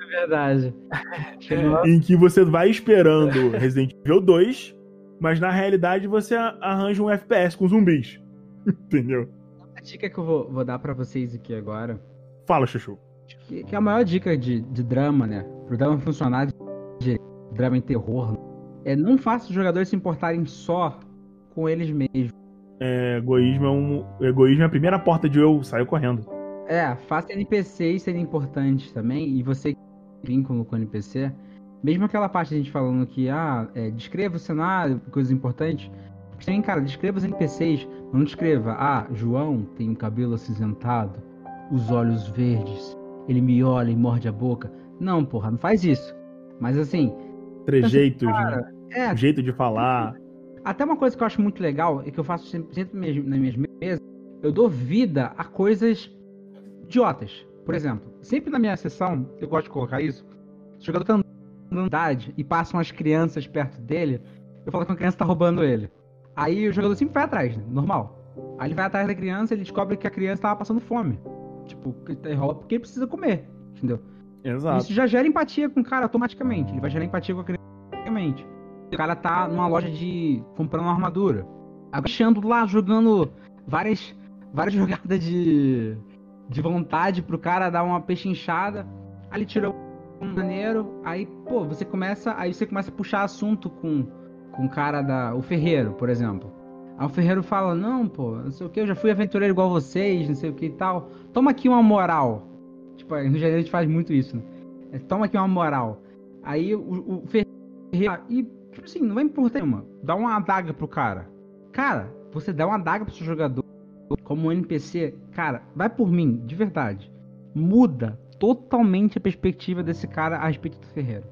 É verdade. em que você vai esperando Resident Evil 2, mas na realidade você arranja um FPS com zumbis. Entendeu? A dica que eu vou, vou dar para vocês aqui agora. Fala, Chuchu. Que, que, é a maior dica de, de drama, né? Pro drama funcionar de drama em terror. É não faça os jogadores se importarem só com eles mesmos. É, egoísmo é um. Egoísmo é a primeira porta de eu saio correndo. É, faça NPCs serem importantes também. E você vínculo com o NPC. Mesmo aquela parte a gente falando que, ah, é, descreva o cenário, coisas importantes. Sim, cara, descreva os NPCs. Não descreva, ah, João tem o cabelo acinzentado, os olhos verdes, ele me olha e morde a boca. Não, porra, não faz isso. Mas assim. Trejeitos, cara, né? É, jeito de falar. Até uma coisa que eu acho muito legal é que eu faço sempre, sempre nas minhas mesas, eu dou vida a coisas idiotas. Por exemplo, sempre na minha sessão, eu gosto de colocar isso. Se o jogador tá andando e passam as crianças perto dele, eu falo que a criança tá roubando ele. Aí o jogador sempre vai atrás, né? normal. Aí ele vai atrás da criança e ele descobre que a criança tava passando fome. Tipo, ele rola porque ele precisa comer, entendeu? Exato. Isso já gera empatia com o cara automaticamente. Ele vai gerar empatia com a criança automaticamente. O cara tá numa loja de. comprando uma armadura. Agachando lá, jogando várias, várias jogadas de. de vontade pro cara dar uma pechinchada. Aí ele tirou um maneiro. Aí, pô, você começa. Aí você começa a puxar assunto com com o cara da. O Ferreiro, por exemplo. Aí o Ferreiro fala, não, pô, não sei o que, eu já fui aventureiro igual vocês, não sei o que e tal. Toma aqui uma moral. Tipo, no geral a gente faz muito isso, né? É, toma aqui uma moral. Aí o, o Ferreiro. E, tipo assim, não vai importar nenhuma. Dá uma adaga pro cara. Cara, você dá uma adaga pro seu jogador como um NPC, cara, vai por mim, de verdade. Muda totalmente a perspectiva desse cara a respeito do Ferreiro.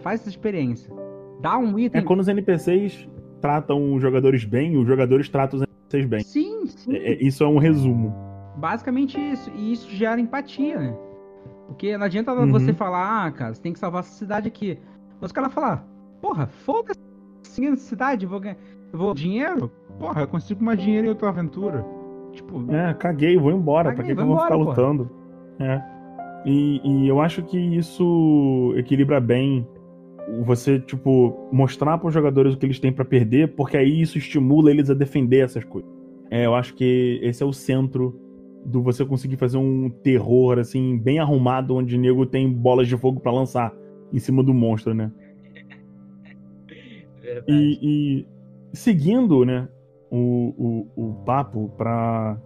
Faz essa experiência. Dá um item. É quando os NPCs tratam os jogadores bem, os jogadores tratam os NPCs bem. Sim, sim. É, é, isso é um resumo. Basicamente isso. E isso gera empatia, né? Porque não adianta uhum. você falar, ah, cara, você tem que salvar essa cidade aqui. Mas o cara falar, porra, foda-se essa cidade, vou ganhar. Vou dinheiro? Porra, eu consigo mais dinheiro em outra aventura. Tipo. É, caguei, vou embora. Caguei, pra que, que eu vou embora, ficar porra. lutando? É. E, e eu acho que isso equilibra bem você, tipo, mostrar para os jogadores o que eles têm para perder, porque aí isso estimula eles a defender essas coisas. É, eu acho que esse é o centro do você conseguir fazer um terror, assim, bem arrumado, onde o nego tem bolas de fogo para lançar em cima do monstro, né? E, e, seguindo, né, o, o, o papo para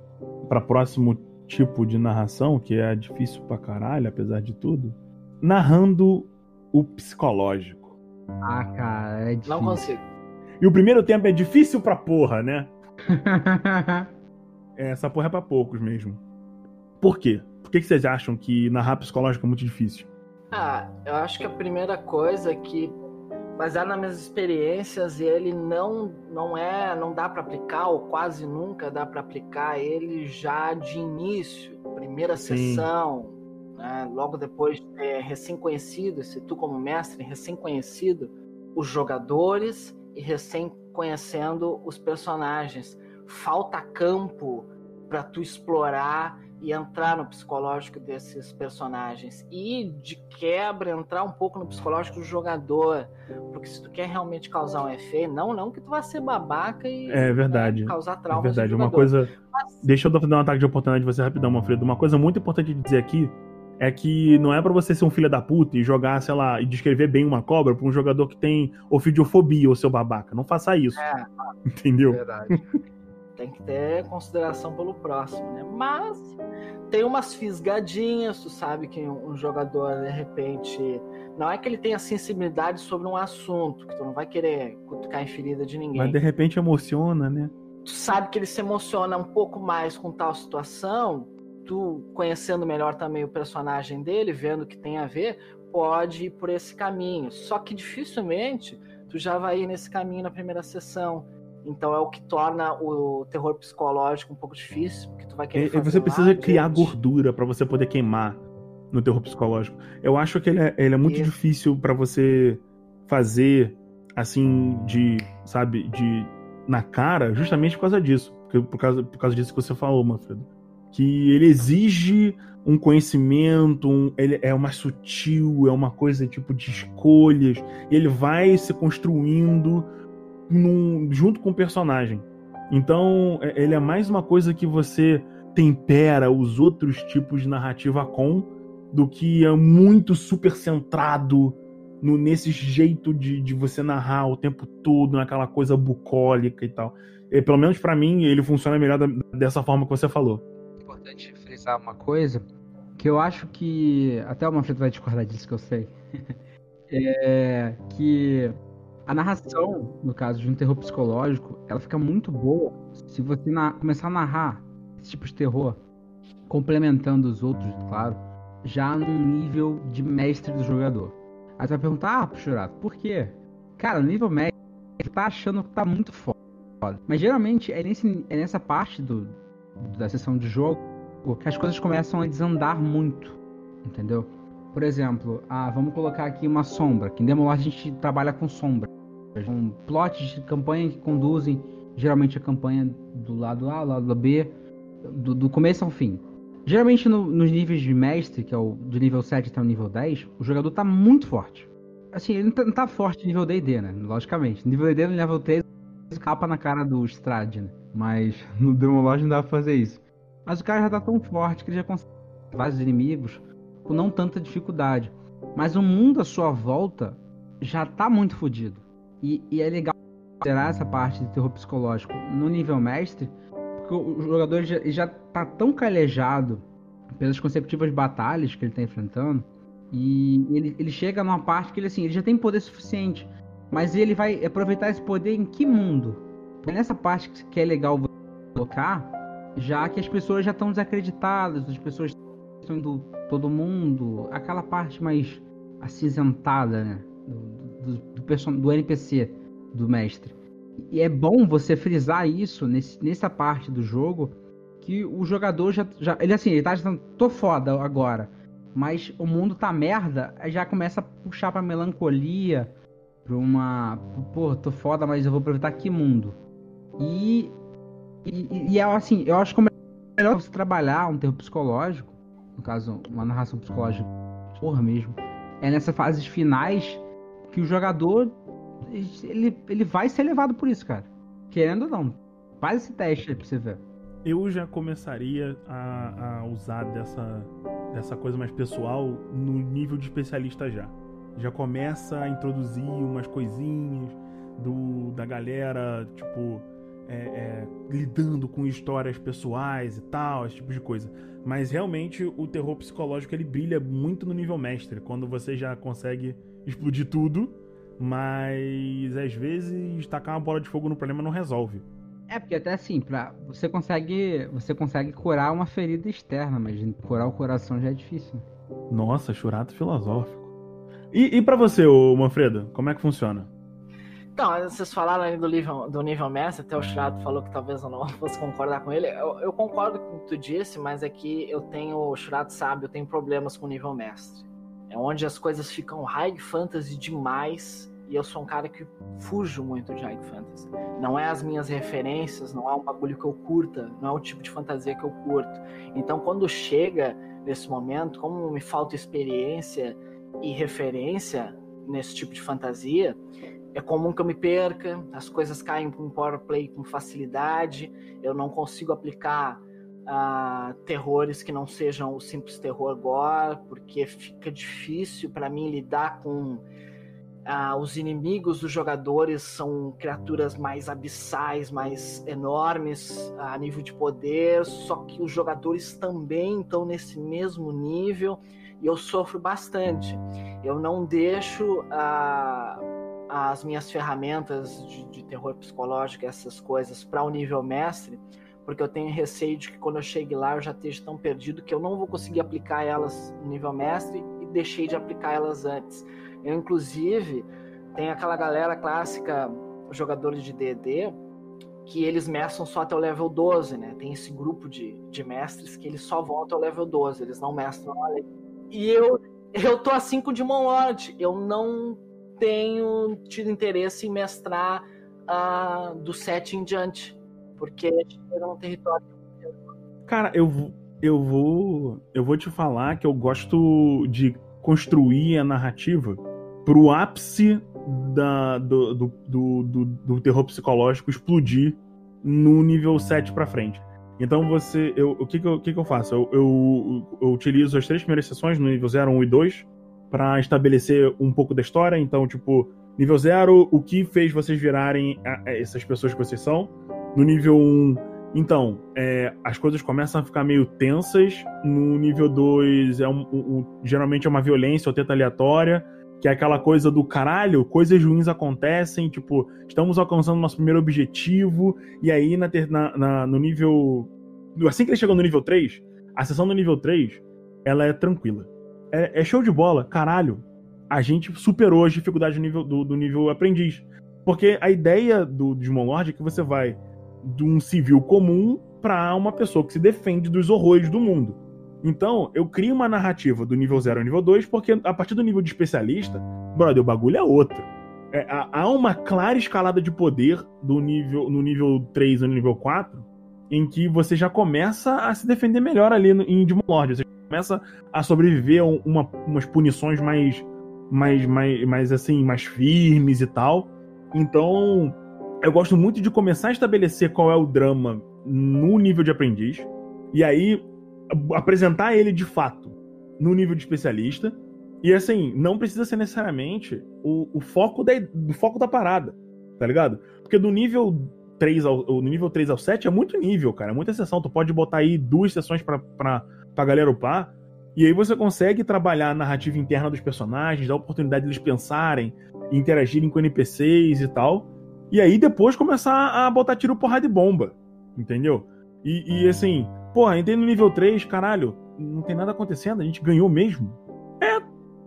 próximo tipo de narração, que é difícil pra caralho, apesar de tudo, narrando o psicológico. Ah, cara, é difícil. Não consigo. E o primeiro tempo é difícil pra porra, né? É, essa porra é pra poucos mesmo. Por quê? Por que, que vocês acham que narrar psicológico é muito difícil? Ah, eu acho que a primeira coisa é que baseado nas minhas experiências, ele não não é, não dá para aplicar ou quase nunca dá para aplicar ele já de início, primeira Sim. sessão, né? logo depois de ter recém conhecido, se tu como mestre recém conhecido os jogadores e recém conhecendo os personagens, falta campo para tu explorar e entrar no psicológico desses personagens e de quebra entrar um pouco no psicológico do jogador, porque se tu quer realmente causar um efeito, não, não que tu vai ser babaca e É verdade. né, causar É trauma verdade. Uma coisa. Deixa eu dar um ataque de oportunidade de você rapidão, Manfredo. Uma coisa muito importante de dizer aqui é que não é pra você ser um filho da puta e jogar, sei lá, e descrever bem uma cobra pra um jogador que tem ofidiofobia, ou seu babaca. Não faça isso. É. Entendeu? Verdade. Tem que ter consideração pelo próximo, né? Mas tem umas fisgadinhas, tu sabe que um jogador, de repente, não é que ele tenha sensibilidade sobre um assunto, que tu não vai querer cutucar em ferida de ninguém. Mas de repente emociona, né? Tu sabe que ele se emociona um pouco mais com tal situação, tu conhecendo melhor também o personagem dele, vendo que tem a ver, pode ir por esse caminho. Só que dificilmente tu já vai ir nesse caminho na primeira sessão. Então é o que torna o terror psicológico um pouco difícil, porque tu vai querer E- fazer você precisa criar adiante. gordura pra você poder queimar no terror psicológico. Eu acho que ele é, ele é muito Isso. difícil pra você fazer assim de, sabe, de na cara, justamente por causa disso, Porque- por causa por causa disso que você falou, Manfredo, que ele exige um conhecimento, um- ele é mais sutil, é uma coisa tipo de escolhas, e ele vai se construindo num- junto com o personagem. Então, é- ele é mais uma coisa que você tempera os outros tipos de narrativa com do que é muito super centrado no, nesse jeito de, de você narrar o tempo todo, naquela coisa bucólica e tal. E, pelo menos pra mim, ele funciona melhor da- dessa forma que você falou. É importante frisar uma coisa que eu acho que até o Manfredo vai discordar disso que eu sei. é que a narração, no caso de um terror psicológico, ela fica muito boa se você na- começar a narrar esse tipo de terror, complementando os outros, claro, já num nível de mestre do jogador. Aí você vai perguntar, ah, Churato, por quê? Cara, no nível mestre, ele tá achando que tá muito foda. Mas geralmente é, nesse, é nessa parte do, da sessão de jogo que as coisas começam a desandar muito, entendeu? Por exemplo, ah, vamos colocar aqui uma sombra, que em Demolord a gente trabalha com sombra. Com plots de campanha que conduzem geralmente a campanha do lado A, lado B, do, do começo ao fim. Geralmente no- nos níveis de mestre, que é o do nível 7 até o nível 10, o jogador tá muito forte. Assim, ele não tá, não tá forte no nível D&D, né? Logicamente. Nível D, no nível 3, capa na cara do Strad, né? Mas no Demolord não dá pra fazer isso. Mas o cara já tá tão forte que ele já consegue vários inimigos com não tanta dificuldade. Mas o mundo à sua volta já tá muito fodido. E, e é legal considerar essa parte de terror psicológico no nível mestre, porque o jogador já, já tá tão calejado pelas consecutivas batalhas que ele tá enfrentando, e ele, ele chega numa parte que ele assim, ele já tem poder suficiente, mas ele vai aproveitar esse poder em que mundo? É nessa parte que- que é legal você colocar, já que as pessoas já estão desacreditadas, as pessoas indo todo mundo, aquela parte mais acinzentada, né? Do, do, do, do NPC, do mestre. E é bom você frisar isso nesse, nessa parte do jogo, que o jogador já, já. Ele assim, ele tá dizendo, tô foda agora. Mas o mundo tá merda, já começa a puxar pra melancolia, pra uma. Pô, tô foda, mas eu vou aproveitar que mundo. E. E, e é assim, eu acho que é melhor você trabalhar um terror psicológico, no caso, uma narração psicológica, porra mesmo, é nessas fases finais que o jogador ele, ele vai ser levado por isso, cara. Querendo ou não. Faz esse teste aí pra você ver. Eu já começaria a, a usar dessa, dessa coisa mais pessoal no nível de especialista já. Já começa a introduzir umas coisinhas do da galera, tipo, é, é, lidando com histórias pessoais e tal, esse tipo de coisa. Mas realmente o terror psicológico ele brilha muito no nível mestre, quando você já consegue explodir tudo, mas às vezes tacar uma bola de fogo no problema não resolve. É, porque até assim, pra, você consegue. Você consegue curar uma ferida externa, mas curar o coração já é difícil. Nossa, churato filosófico. E, e para você, ô Manfredo, como é que funciona? Então, vocês falaram aí do nível, do nível mestre, até o Chirato falou que talvez eu não fosse concordar com ele. Eu, eu, concordo com o que tu disse, mas é que eu tenho, o Chirato sabe, eu tenho problemas com o nível mestre. É onde as coisas ficam high fantasy demais e eu sou um cara que fujo muito de high fantasy. Não é as minhas referências, não é um bagulho que eu curta, não é o tipo de fantasia que eu curto. Então, quando chega nesse momento, como me falta experiência e referência nesse tipo de fantasia, é comum que eu me perca, as coisas caem para um power play com facilidade, eu não consigo aplicar uh, terrores que não sejam o simples terror gore, porque fica difícil para mim lidar com uh, os inimigos dos jogadores. São criaturas mais abissais, mais enormes a nível de poder, só que os jogadores também estão nesse mesmo nível e eu sofro bastante. Eu não deixo a uh, as minhas ferramentas de, de terror psicológico, essas coisas, para o nível mestre, porque eu tenho receio de que quando eu chegue lá eu já esteja tão perdido que eu não vou conseguir aplicar elas no nível mestre e deixei de aplicar elas antes. Eu, inclusive, tem aquela galera clássica, jogadores de DD, que eles mestram só até o level 12, né? Tem esse grupo de, de mestres que eles só vão até o level 12, eles não mestram além. E eu, eu tô assim com o Demon Lord, eu não tenho tido interesse em mestrar uh, do 7 em diante, porque chega num território. Cara, eu, eu vou eu vou te falar que eu gosto de construir a narrativa pro ápice da, do, do, do, do, do terror psicológico explodir no nível 7 para frente. Então você. Eu, o que, que, eu, que, que eu faço? Eu, eu, eu, utilizo as três primeiras sessões no nível 0, 1 e 2 para estabelecer um pouco da história. Então, tipo, nível 0, o que fez vocês virarem essas pessoas que vocês são. No nível 1, um, então, é, as coisas começam a ficar meio tensas. No nível 2, é um, um, geralmente é uma violência ou teta aleatória, que é aquela coisa do caralho, coisas ruins acontecem, tipo, estamos alcançando nosso primeiro objetivo, e aí na, na, na, no nível. Assim que ele chegou no nível 3, a sessão do nível 3 ela é tranquila é, é, show de bola, caralho. A gente superou as dificuldades do nível, do, do nível aprendiz. Porque a ideia do Digimon Lord é que você vai de um civil comum para uma pessoa que se defende dos horrores do mundo. Então, eu crio uma narrativa do nível 0 ao nível 2, porque a partir do nível de especialista, brother, o bagulho é outro. É, há uma clara escalada de poder do nível, no nível 3 e no nível 4, em que você já começa a se defender melhor ali no, em Demon Lord. Você começa a sobreviver a uma, umas punições mais, mais, mais, mais assim, mais firmes e tal. Então, eu gosto muito de começar a estabelecer qual é o drama no nível de aprendiz e aí apresentar ele de fato no nível de especialista. E assim, não precisa ser necessariamente o, o foco da, do foco da parada, tá ligado? Porque do nível 3 ao, do nível 3 ao 7 é muito nível, cara, é muita sessão. Tu pode botar aí duas sessões para pra galera upar. E aí você consegue trabalhar a narrativa interna dos personagens, dar a oportunidade deles pensarem, interagirem com NPCs e tal. E aí depois começar a botar tiro, porrada e bomba. Entendeu? E, e assim, porra, entrei no nível 3, caralho, não tem nada acontecendo, a gente ganhou mesmo. É,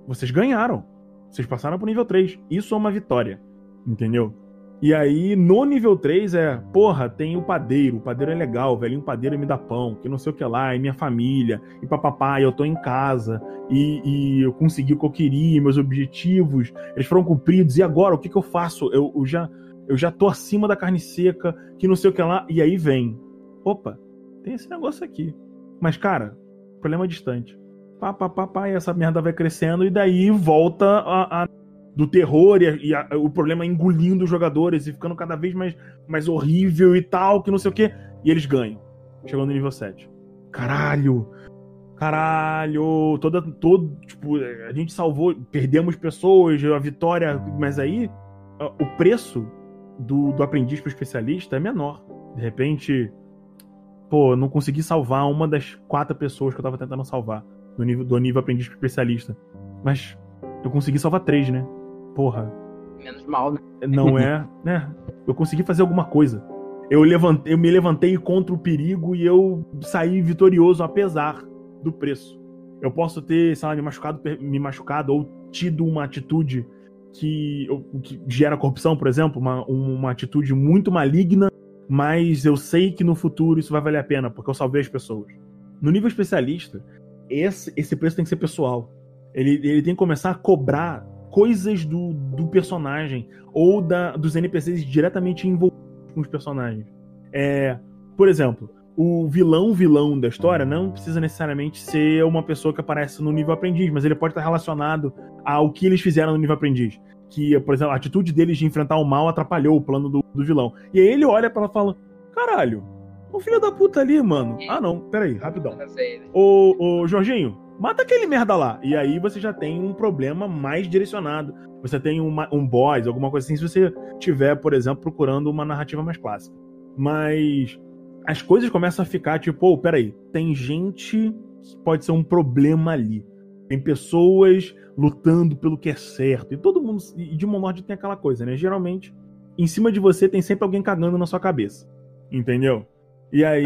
vocês ganharam. Vocês passaram pro nível 3. Isso é uma vitória. Entendeu? E aí, no nível 3 é, porra, tem o padeiro, o padeiro é legal, o velhinho padeiro me dá pão, que não sei o que lá, e minha família, e papapá, eu tô em casa, e, e, eu consegui o que eu queria, meus objetivos, eles foram cumpridos, e agora, o que que eu faço? Eu, eu já, eu já tô acima da carne seca, que não sei o que lá, e aí vem, opa, tem esse negócio aqui. Mas, cara, problema distante. Pá, e essa merda vai crescendo, e daí volta a, a do terror e, e a, o problema engolindo os jogadores e ficando cada vez mais, mais horrível e tal, que não sei o quê. E eles ganham. Chegando no nível 7. Caralho! Caralho! Toda. Todo, tipo, a gente salvou, perdemos pessoas, a vitória, mas aí o preço do, do aprendiz pro especialista é menor. De repente, pô, não consegui salvar uma das quatro pessoas que eu tava tentando salvar do nível, do nível aprendiz pro especialista. Mas eu consegui salvar três, né? Porra. Menos mal, né? Não é, né? Eu consegui fazer alguma coisa. Eu, levantei, eu me levantei contra o perigo e eu saí vitorioso apesar do preço. Eu posso ter, sei lá, me machucado, me machucado ou tido uma atitude que, que gera corrupção, por exemplo, uma, uma atitude muito maligna, mas eu sei que no futuro isso vai valer a pena, porque eu salvei as pessoas. No nível especialista, esse, esse preço tem que ser pessoal. Ele, ele tem que começar a cobrar coisas do, do personagem ou da, dos NPCs diretamente envolvidos com os personagens. É, por exemplo, o vilão vilão da história não precisa necessariamente ser uma pessoa que aparece no nível aprendiz, mas ele pode estar relacionado ao que eles fizeram no nível aprendiz. Que, por exemplo, a atitude deles de enfrentar o mal atrapalhou o plano do, do vilão. E aí ele olha para ela e fala: Caralho, o filho da puta ali, mano. Ah, não, peraí, rapidão. Ô, ô, Jorginho, mata aquele merda lá. E aí você já tem um problema mais direcionado. Você tem uma, um boss, alguma coisa assim, se você tiver, por exemplo, procurando uma narrativa mais clássica. Mas as coisas começam a ficar tipo, oh, peraí, tem gente que pode ser um problema ali. Tem pessoas lutando pelo que é certo. E todo mundo. E de Monord tem aquela coisa, né? Geralmente, em cima de você tem sempre alguém cagando na sua cabeça. Entendeu? E aí,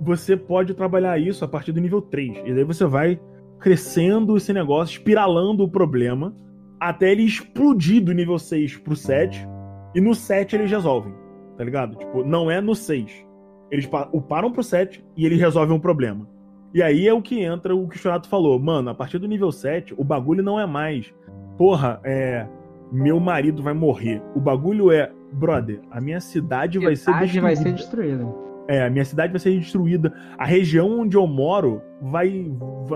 você pode trabalhar isso a partir do nível 3. E daí você vai crescendo esse negócio, espiralando o problema, até ele explodir do nível 6 pro 7. E no 7 eles resolvem. Tá ligado? Tipo, não é no 6 eles uparam pro 7 e eles resolvem um problema. E aí é o que entra o que o Chorato falou. Mano, a partir do nível 7, o bagulho não é mais. Porra, é. Meu marido vai morrer. O bagulho é. Brother, a minha cidade vai ser destruída. vai ser destruída. É, a minha cidade vai ser destruída. A região onde eu moro vai,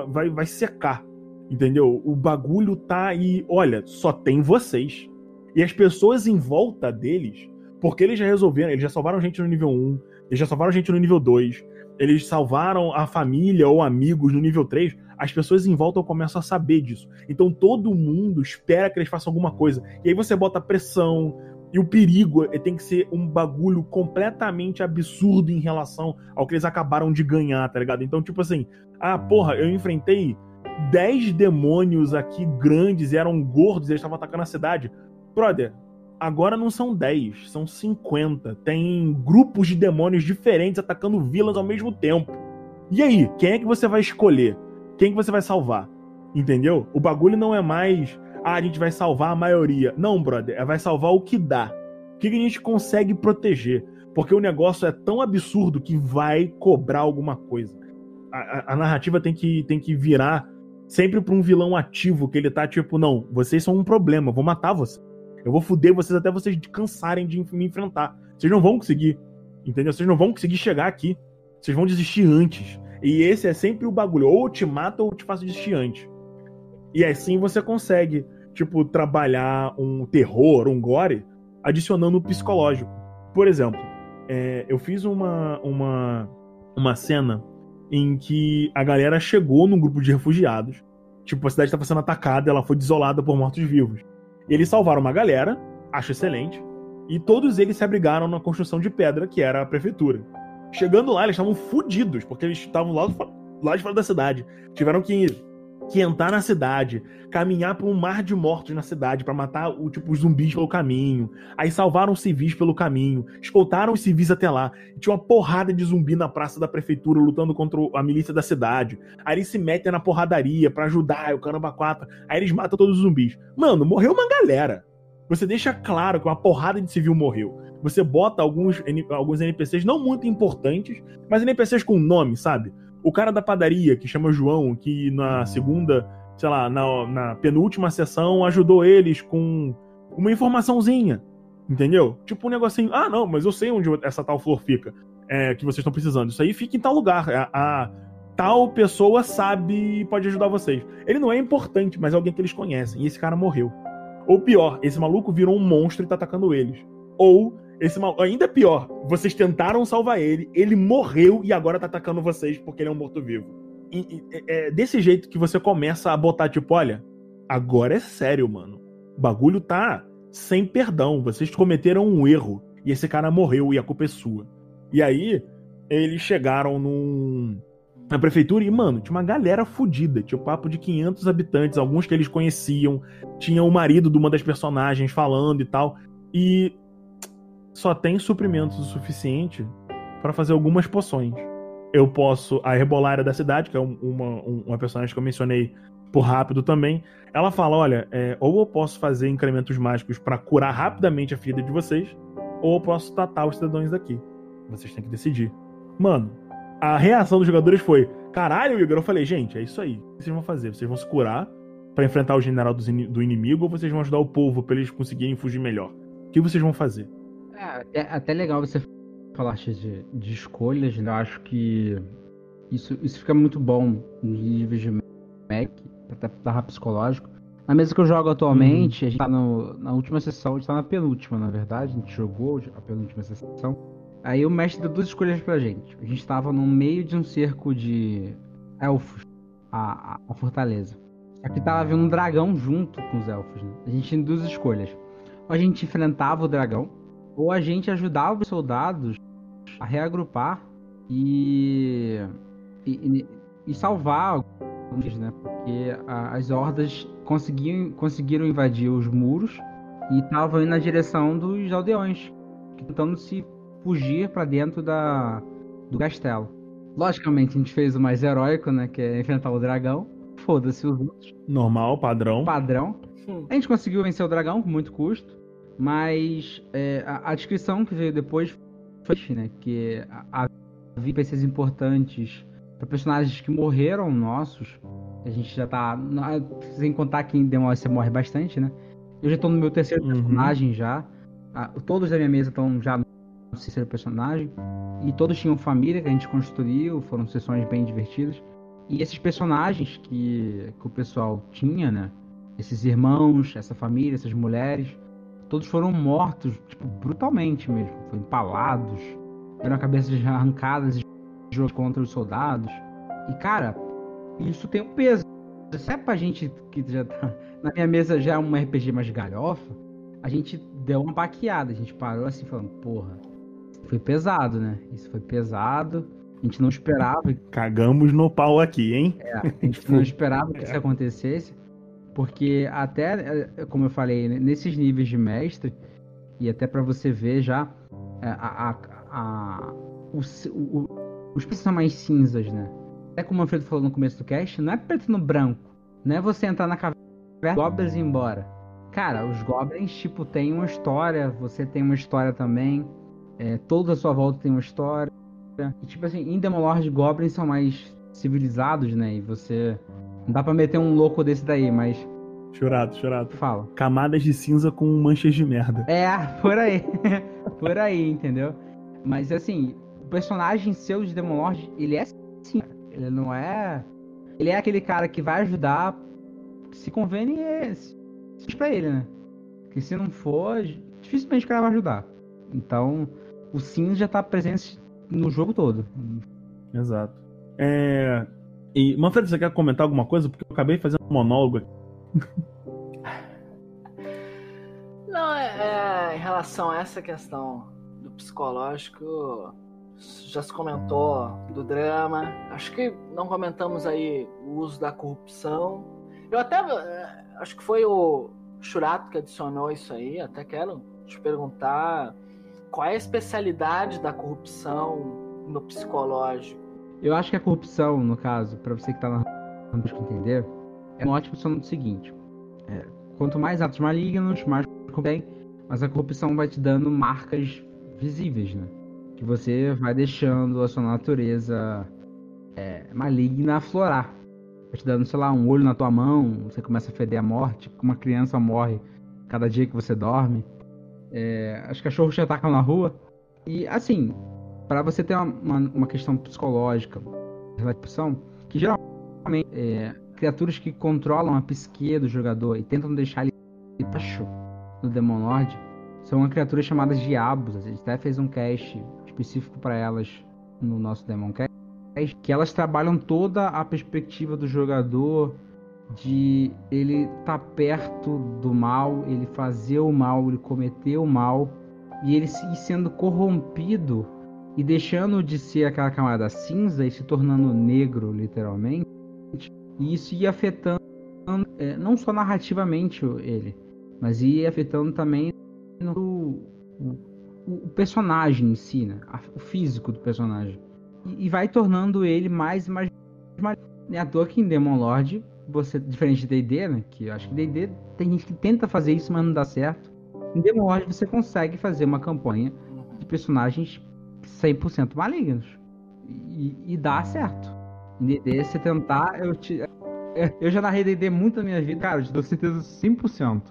vai, vai secar. Entendeu? O bagulho tá aí. Olha, só tem vocês. E as pessoas em volta deles, porque eles já resolveram, eles já salvaram gente no nível 1, eles já salvaram gente no nível 2. Eles salvaram a família ou amigos no nível 3. As pessoas em volta começam a saber disso. Então todo mundo espera que eles façam alguma coisa. E aí você bota pressão. E o perigo tem que ser um bagulho completamente absurdo em relação ao que eles acabaram de ganhar, tá ligado? Então, tipo assim, ah, porra, eu enfrentei 10 demônios aqui grandes eram gordos e eles estavam atacando a cidade. Brother, agora não são 10, são 50. Tem grupos de demônios diferentes atacando vilas ao mesmo tempo. E aí, quem é que você vai escolher? Quem que você vai salvar? Entendeu? O bagulho não é mais, ah, a gente vai salvar a maioria. Não, brother, é vai salvar o que dá. O que a gente consegue proteger? Porque o negócio é tão absurdo que vai cobrar alguma coisa. A, a, a narrativa tem que, tem que virar sempre pra um vilão ativo, que ele tá tipo, não, vocês são um problema, vou matar vocês. Eu vou fuder vocês até vocês cansarem de me enfrentar. Vocês não vão conseguir. Entendeu? Vocês não vão conseguir chegar aqui. Vocês vão desistir antes. E esse é sempre o bagulho. Ou te mato ou te faço desistir antes. E assim você consegue, tipo, trabalhar um terror, um gore, adicionando o psicológico. Por exemplo, é, eu fiz uma, uma, uma cena em que a galera chegou num grupo de refugiados. Tipo, a cidade estava sendo atacada, ela foi desolada por mortos-vivos. Eles salvaram uma galera, acho excelente, e todos eles se abrigaram na construção de pedra, que era a prefeitura. Chegando lá, eles estavam fodidos, porque eles estavam lá, lá de fora da cidade. Tiveram que que entrar na cidade, caminhar por um mar de mortos na cidade para matar o tipo os zumbis pelo caminho, aí salvaram os civis pelo caminho, escoltaram os civis até lá, tinha uma porrada de zumbi na praça da prefeitura lutando contra a milícia da cidade. Aí eles se metem na porradaria para ajudar, o caramba quatro, aí eles matam todos os zumbis. Mano, morreu uma galera. Você deixa claro que uma porrada de civil morreu. Você bota alguns, alguns NPCs não muito importantes, mas NPCs com nome, sabe? O cara da padaria, que chama João, que na segunda, sei lá, na, na penúltima sessão ajudou eles com uma informaçãozinha. Entendeu? Tipo um negocinho. Ah, não, mas eu sei onde essa tal flor fica. É, que vocês estão precisando. Isso aí fica em tal lugar. A, a tal pessoa sabe e pode ajudar vocês. Ele não é importante, mas é alguém que eles conhecem. E esse cara morreu. Ou pior, esse maluco virou um monstro e tá atacando eles. Ou esse maluco, ainda pior, vocês tentaram salvar ele, ele morreu e agora tá atacando vocês porque ele é um morto-vivo. É desse jeito que você começa a botar, tipo, olha, agora é sério, mano. O bagulho tá sem perdão. Vocês cometeram um erro. E esse cara morreu e a culpa é sua. E aí, eles chegaram num, na prefeitura e, mano, tinha uma galera fodida. Tinha o um papo de 500 habitantes, alguns que eles conheciam. Tinha o marido de uma das personagens falando e tal. E só tem suprimentos o suficiente para fazer algumas poções. Eu posso. A Herbolária da cidade, que é uma, uma personagem que eu mencionei por rápido também. Ela fala: olha, é, ou eu posso fazer incrementos mágicos para curar rapidamente a ferida de vocês, ou eu posso tratar os cidadãos daqui. Vocês têm que decidir. Mano, a reação dos jogadores foi: caralho, Igor. Eu falei: gente, é isso aí. O que vocês vão fazer? Vocês vão se curar para enfrentar o general do inimigo, ou vocês vão ajudar o povo para eles conseguirem fugir melhor? O que vocês vão fazer? É, é até legal você falar de, de escolhas, né? Eu acho que isso, isso fica muito bom nos níveis de Mac, até barra psicológico. Na mesa que eu jogo atualmente, uhum. a gente tá no, na última sessão, a gente tá na penúltima, na verdade, a gente jogou a penúltima sessão. Aí o mestre deu duas escolhas pra gente. A gente tava no meio de um cerco de elfos, a, a, a fortaleza. Aqui tava vindo um dragão junto com os elfos. Né? A gente tinha duas escolhas. Ou a gente enfrentava o dragão, ou a gente ajudava os soldados a reagrupar e, e, e salvar né? Porque a, as hordas conseguiam, conseguiram invadir os muros e estavam indo na direção dos aldeões, tentando se fugir para dentro da, do castelo. Logicamente, a gente fez o mais heróico, né? Que é enfrentar o dragão. Foda-se os outros. Normal, padrão. Padrão. A gente conseguiu vencer o dragão com muito custo. Mas é, a, a, descrição que veio depois foi, né? Que havia peças importantes para personagens que morreram nossos. A gente já tá. Sem contar que em Demon você morre bastante, né? Eu já tô no meu terceiro uhum. personagem já. Todos da minha mesa estão já no terceiro personagem. E todos tinham família que a gente construiu. Foram sessões bem divertidas. E esses personagens que, que o pessoal tinha, né? Esses irmãos, essa família, essas mulheres. Todos foram mortos, tipo, brutalmente mesmo. Foram empalados. Tiveram cabeças arrancadas e jogo contra os soldados. E, cara, isso tem um peso. Se é pra gente que já tá. Na minha mesa já é um RPG mais galhofa, a gente deu uma baqueada. A gente parou assim falando, porra, foi pesado, né? Isso foi pesado. A gente não esperava. Cagamos no pau aqui, hein? É, a gente não esperava que isso acontecesse. Porque até, é, como eu falei, nesses níveis de mestre, e até para você ver já é, a, a, a o, o, os são mais cinzas, né? É como o Alfredo falou no começo do cast, não é preto no branco. Não é você entrar na caverna, goblins e ir embora. Cara, os goblins, tipo, tem uma história, você tem uma história também. É, toda a sua volta tem uma história. E, tipo assim, em Demolord, goblins são mais civilizados, né? E você. Não dá pra meter um louco desse daí, mas. Chorado, chorado. Fala. Camadas de cinza com manchas de merda. É, por aí. por aí, entendeu? Mas assim, personagem seu de Demon Lord, ele é assim. Ele não é. Ele é aquele cara que vai ajudar. Se convém, é. pra ele, né? Que se não for, dificilmente o cara vai ajudar. Então, o Sim já tá presente no jogo todo. Exato. É. E, Manfred, você quer comentar alguma coisa? Porque eu acabei fazendo um monólogo aqui. Não, é, é, em relação a essa questão do psicológico, já se comentou do drama. Acho que não comentamos aí o uso da corrupção. Eu até eh, acho que foi o Churato que adicionou isso aí. Até quero te perguntar qual é a especialidade da corrupção no psicológico. Eu acho que a corrupção, no caso, para você que tá na entender, é um ótimo som do seguinte: é, quanto mais atos malignos, mais tem, mas a corrupção vai te dando marcas visíveis, né? que você vai deixando a sua natureza é, maligna aflorar. Vai te dando, sei lá, um olho na tua mão, você começa a feder a morte, uma criança morre cada dia que você dorme. É, os cachorros te atacam na rua. E assim, para você ter uma, uma, questão psicológica, que geralmente é, criaturas que controlam a psique do jogador e tentam deixar ele acho, no Demon Lord, são criaturas chamadas diabos. A gente até fez um cast específico para elas no nosso Demon Cast, que elas trabalham toda a perspectiva do jogador de ele estar tá perto do mal, ele fazer o mal, ele cometer o mal e ele ir sendo corrompido e deixando de ser aquela camada cinza e se tornando negro, literalmente. E isso ia afetando é, não só narrativamente ele, mas ia afetando também no, o, o, personagem em si, né? o físico do personagem. E, e vai tornando ele mais mais é à toa que em Demon Lord, você, diferente de DD, né? Que eu acho que DD tem gente que tenta fazer isso, mas não dá certo. Em Demon Lord você consegue fazer uma campanha de personagens 100% malignos. E, e dá certo. DD, você tentar, eu te, eu já narrei D&D muito na minha vida, cara, eu te dou certeza 100%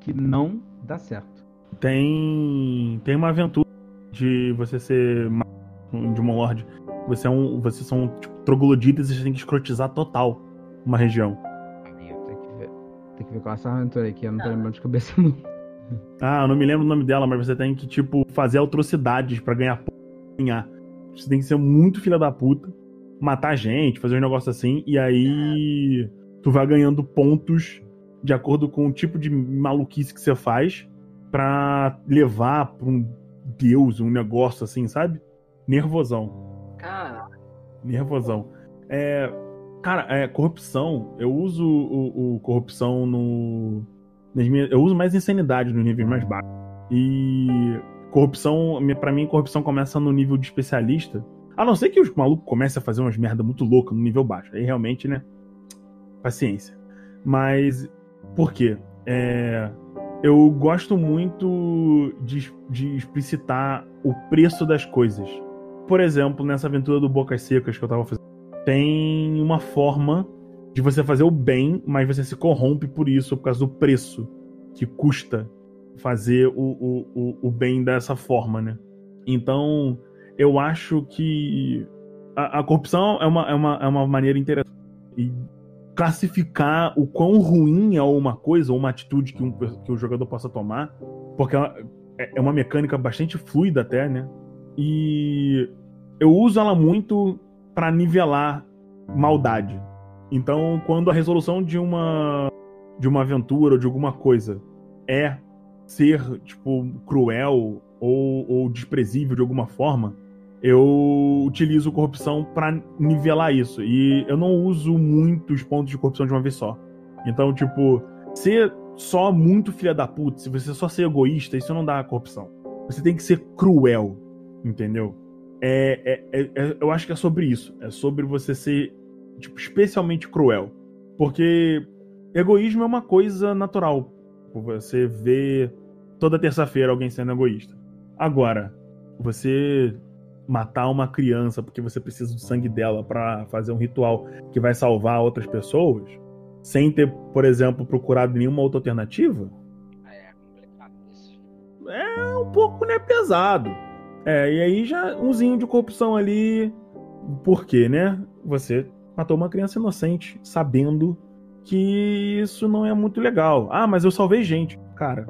que não dá certo. Tem tem uma aventura de você ser de um lord. Você é um, vocês são tipo, trogloditas e você tem que escrotizar total uma região. Tem que ver, tem que ver qual é essa aventura aqui, eu não tô lembrando de cabeça não. Ah, eu não me lembro o nome dela, mas você tem que tipo fazer atrocidades para ganhar ganhar. Você tem que ser muito filha da puta matar gente, fazer um negócio assim, e aí tu vai ganhando pontos de acordo com o tipo de maluquice que você faz para levar pra um deus, um negócio assim, sabe? Nervosão. Cara. Nervosão. É, cara, é, corrupção, eu uso o, o corrupção no. Minhas, eu uso mais insanidade no nível mais baixo. E corrupção, para mim, corrupção começa no nível de especialista a não ser que os malucos comecem a fazer umas merda muito louca no nível baixo. Aí realmente, né? Paciência. Mas, por quê? É, eu gosto muito de, de explicitar o preço das coisas. Por exemplo, nessa aventura do Bocas Secas que eu tava fazendo, tem uma forma de você fazer o bem, mas você se corrompe por isso, por causa do preço que custa fazer o, o, o, o bem dessa forma, né? Então, eu acho que a, a corrupção é uma, é, uma, é uma maneira interessante. E classificar o quão ruim é uma coisa ou uma atitude que, um, que o jogador possa tomar, porque ela é, é uma mecânica bastante fluida até, né? E eu uso ela muito para nivelar maldade. Então, quando a resolução de uma de uma aventura ou de alguma coisa é ser tipo cruel ou, ou desprezível de alguma forma, eu utilizo corrupção para nivelar isso. E eu não uso muitos pontos de corrupção de uma vez só. Então, tipo, ser só muito filha da puta, se você só ser egoísta, isso não dá corrupção. Você tem que ser cruel, entendeu? É, é, é, é, eu acho que é sobre isso. É sobre você ser, tipo, especialmente cruel. Porque egoísmo é uma coisa natural. Você vê toda terça-feira alguém sendo egoísta. Agora, você matar uma criança porque você precisa do sangue dela para fazer um ritual que vai salvar outras pessoas, sem ter, por exemplo, procurado nenhuma outra alternativa, é complicado isso. É um pouco, né, pesado. É, e aí já umzinho de corrupção ali. Por quê, né? Você matou uma criança inocente, sabendo que isso não é muito legal. Ah, mas eu salvei gente. Cara,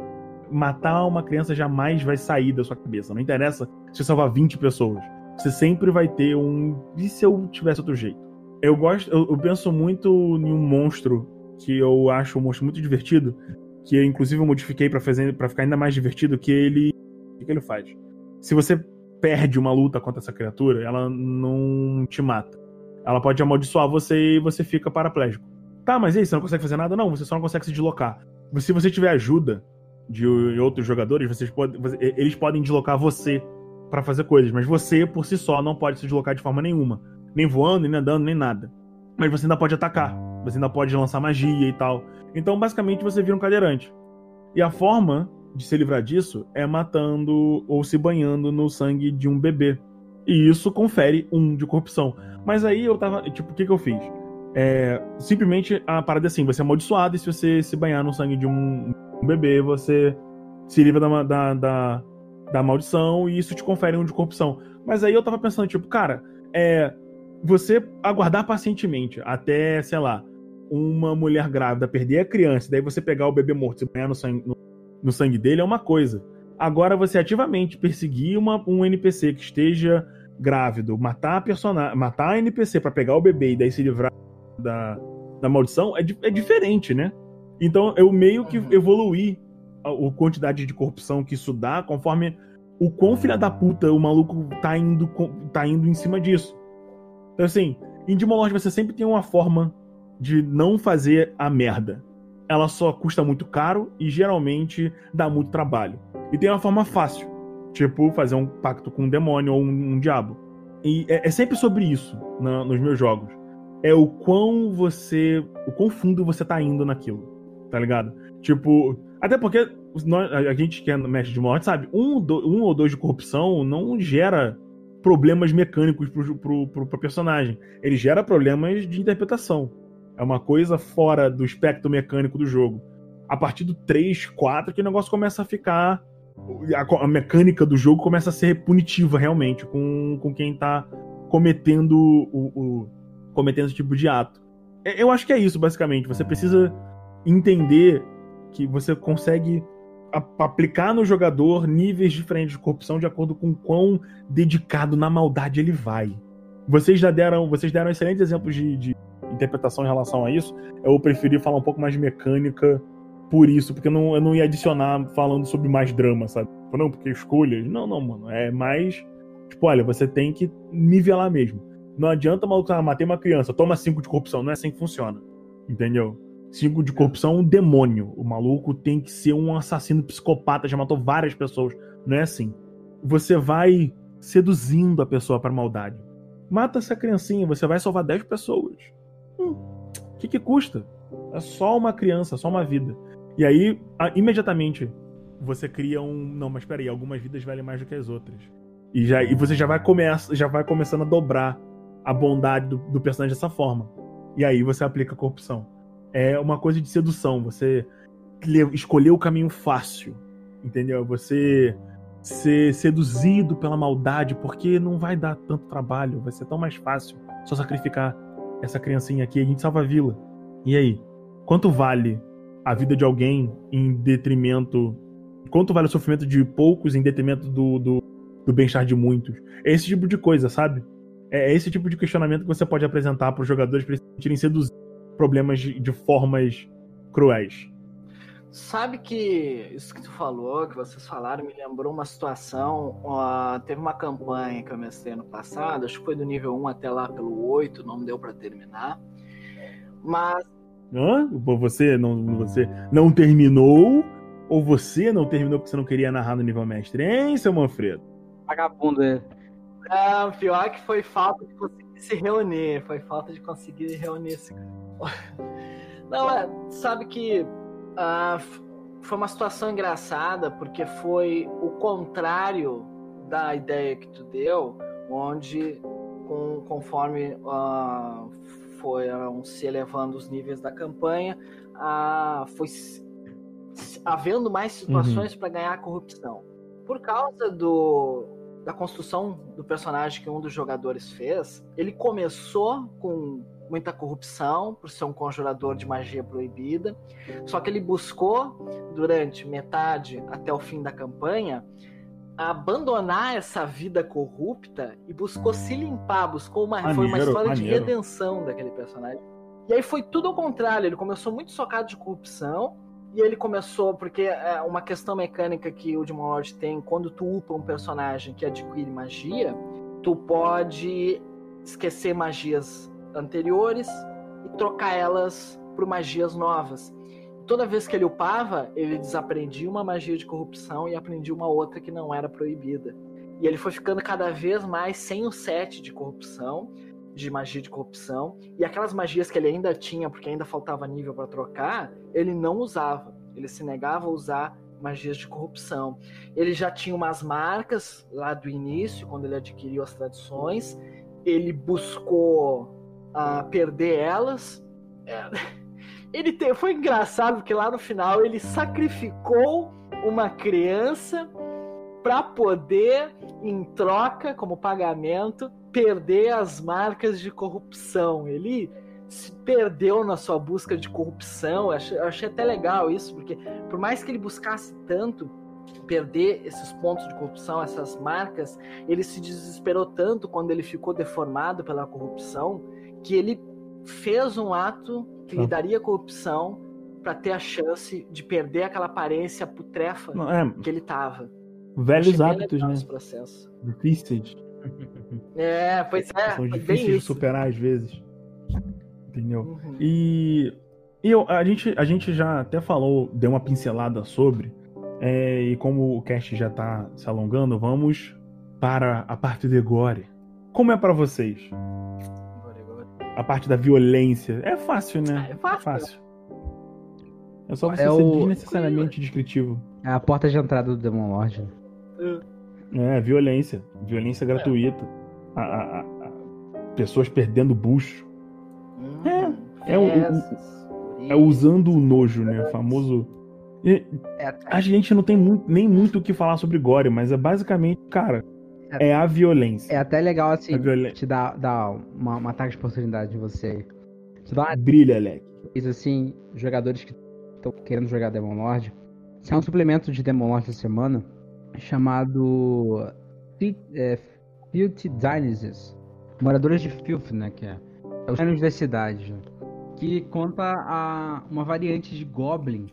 matar uma criança jamais vai sair da sua cabeça. Não interessa se salvar 20 pessoas. Você sempre vai ter um. E se eu tivesse outro jeito? Eu gosto. Eu, eu penso muito em um monstro que eu acho um monstro muito divertido. Que eu, inclusive, eu modifiquei para fazer para ficar ainda mais divertido. Que ele. O que ele faz? Se você perde uma luta contra essa criatura, ela não te mata. Ela pode amaldiçoar você e você fica paraplégico. Tá, mas e aí, você não consegue fazer nada? Não, você só não consegue se deslocar. Se você tiver ajuda, de outros jogadores, vocês podem, eles podem deslocar você para fazer coisas, mas você por si só não pode se deslocar de forma nenhuma, nem voando, nem andando, nem nada. Mas você ainda pode atacar, você ainda pode lançar magia e tal. Então, basicamente, você vira um cadeirante. E a forma de se livrar disso é matando ou se banhando no sangue de um bebê. E isso confere um de corrupção. Mas aí eu tava. Tipo, o que, que eu fiz? É, simplesmente a parada é assim: você é amaldiçoado e se você se banhar no sangue de um um bebê, você se livra da, da, da, da, maldição e isso te confere um de corrupção. Mas aí eu tava pensando, tipo, cara, é. Você aguardar pacientemente até, sei lá, uma mulher grávida perder a criança, daí você pegar o bebê morto e banhar no sangue, no no sangue dele é uma coisa. Agora você ativamente perseguir uma, um NPC que esteja grávido, matar a personagem, matar a NPC para pegar o bebê e daí se livrar da, da maldição é, é diferente, né? Então eu meio que evoluí a, a quantidade de corrupção que isso dá conforme o quão filha da puta o maluco tá indo, tá indo em cima disso. Então assim, em Demon Lord você sempre tem uma forma de não fazer a merda. Ela só custa muito caro e geralmente dá muito trabalho. E tem uma forma fácil, tipo fazer um pacto com um demônio ou um, um diabo. E é, é sempre sobre isso na- nos meus jogos. É o quão você. o quão fundo você tá indo naquilo. Tá ligado? Tipo. Até porque nós- a gente que é mestre de morte sabe, um, do- um ou dois de corrupção não gera problemas mecânicos pro, pro, pro, pro personagem. Ele gera problemas de interpretação. É uma coisa fora do espectro mecânico do jogo. A partir do 3, 4, que o negócio começa a ficar. A, a mecânica do jogo começa a ser punitiva realmente com, com quem tá cometendo o, o- cometendo esse tipo de ato. É, Eu acho que é isso, basicamente. Você precisa entender que você consegue aplicar no jogador níveis diferentes de corrupção de acordo com quão dedicado na maldade ele vai. Vocês já deram, vocês deram excelentes exemplos de, de interpretação em relação a isso. Eu preferi falar um pouco mais de mecânica por isso, porque eu não, eu não ia adicionar falando sobre mais drama, sabe? Não, porque escolhas. Não, não, mano. É mais. Tipo, olha, você tem que nivelar mesmo. Não adianta, maluco, ah, matei uma criança, toma cinco de corrupção. Não é assim que funciona. Entendeu? Cinco de corrupção é um demônio. O maluco tem que ser um assassino psicopata, já matou várias pessoas. Não é assim. Você vai seduzindo a pessoa pra maldade. Mata essa criancinha, você vai salvar 10 pessoas. Hum, o que, que custa? É só uma criança, só uma vida. E aí, imediatamente, você cria um. Não, mas peraí, algumas vidas valem mais do que as outras. E, já, e você já vai, começa, já vai começando a dobrar a bondade do, do personagem dessa forma. E aí você aplica a corrupção. É uma coisa de sedução. Você escolher o caminho fácil. Entendeu? Você ser seduzido pela maldade, porque não vai dar tanto trabalho. Vai ser tão mais fácil só sacrificar essa criancinha aqui. A gente salva a vila. E aí? Quanto vale a vida de alguém em detrimento. Quanto vale o sofrimento de poucos em detrimento do, do, do bem-estar de muitos? É esse tipo de coisa, sabe? É esse tipo de questionamento que você pode apresentar para os jogadores para eles se sentirem seduzidos problemas de, de formas cruéis. Sabe que isso que tu falou, que vocês falaram, me lembrou uma situação. ó, teve uma campanha que eu mestrei ano passado, acho que foi do nível 1 até lá pelo 8, não deu pra terminar. Mas Hã? Você não, você não terminou? Ou você não terminou porque você não queria narrar no nível mestre, hein, seu Manfredo? Vagabundo é. ah, pior que foi falta de conseguir se reunir. Foi falta de conseguir reunir esse. Não, é, sabe que ah, foi uma situação engraçada, porque foi o contrário da ideia que tu deu, onde com- conforme ah, foram se elevando os níveis da campanha, ah, foi havendo mais situações para ganhar corrupção. Por causa do, da construção do personagem que um dos jogadores fez, ele começou com muita corrupção por ser um conjurador de magia proibida, só que ele buscou durante metade até o fim da campanha abandonar essa vida corrupta e buscou se limpar, buscou uma foi uma Maneiro, história de maneiro. redenção daquele personagem. E aí foi tudo ao contrário, ele começou muito socado de corrupção e ele começou porque é uma questão mecânica que o Demon Lord tem, quando tu upa um personagem que adquire magia, tu pode esquecer magias anteriores e trocar elas por magias novas. Toda vez que ele upava, ele desaprendia uma magia de corrupção e aprendia uma outra que não era proibida. E ele foi ficando cada vez mais sem o set de corrupção, de magia de corrupção, e aquelas magias que ele ainda tinha, porque ainda faltava nível para trocar, ele não usava. Ele se negava a usar magias de corrupção. Ele já tinha umas marcas lá do início, quando ele adquiriu as tradições. Ele buscou ah, perder elas. É, Ele te- foi engraçado porque lá no final ele sacrificou uma criança para poder, em troca, como pagamento, perder as marcas de corrupção. Ele se perdeu na sua busca de corrupção. Eu achei, eu achei até legal isso, porque por mais que ele buscasse tanto perder esses pontos de corrupção, essas marcas, ele se desesperou tanto quando ele ficou deformado pela corrupção, que ele fez um ato que lhe daria corrupção para ter a chance de perder aquela aparência putrefa Não, é, que ele tava. velhos hábitos, né? Difíceis. É, pois é, São difíceis de superar às vezes. Entendeu? Uhum. E, e eu- a, gente, a gente já até falou, deu uma pincelada sobre, é, e como o cast já tá se alongando, vamos para a parte de gore. Como é pra vocês? A parte da violência. É fácil, né? Ah, é fácil. É só você É ser o- desnecessariamente descritivo. É a porta de entrada do Demon Lord. É, violência. Violência gratuita. A- a- a- a- pessoas perdendo bucho. Uhum. é o- É usando o nojo, né? O famoso. E É, a gente não tem mu- nem muito o que falar sobre gore, mas é basicamente, cara, é a violência. é até legal assim, te dar, dar uma, uma ataque de oportunidade em você. Te dá uma Brilha, Alec. coisa assim, jogadores que estão querendo jogar Demon Lord. Isso é um suplemento de Demon Lord da semana chamado é, Filthy Dynasties. Moradores de Filth, né? Que é, é os reinos das cidades. né, Que conta a, uma variante de Goblin,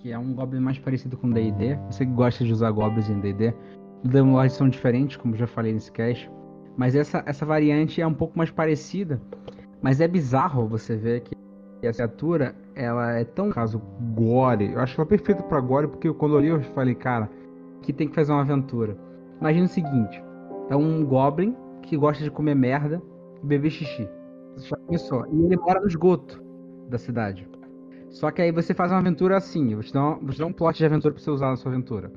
que é um Goblin mais parecido com D&D. Você que gosta de usar Goblins em D&D. Lords são diferentes, como já falei nesse cast. Mas essa, essa variante é um pouco mais parecida. Mas é bizarro você ver que a criatura, ela é tão caso gore. Eu acho ela perfeita pra gore, porque quando eu eu falei, cara, que tem que fazer uma aventura. Imagina o seguinte: é um goblin que gosta de comer merda e beber xixi. Só. E ele mora no esgoto da cidade. Só que aí você faz uma aventura assim. Eu vou te dar, uma- vou te dar um plot de aventura pra você usar na sua aventura.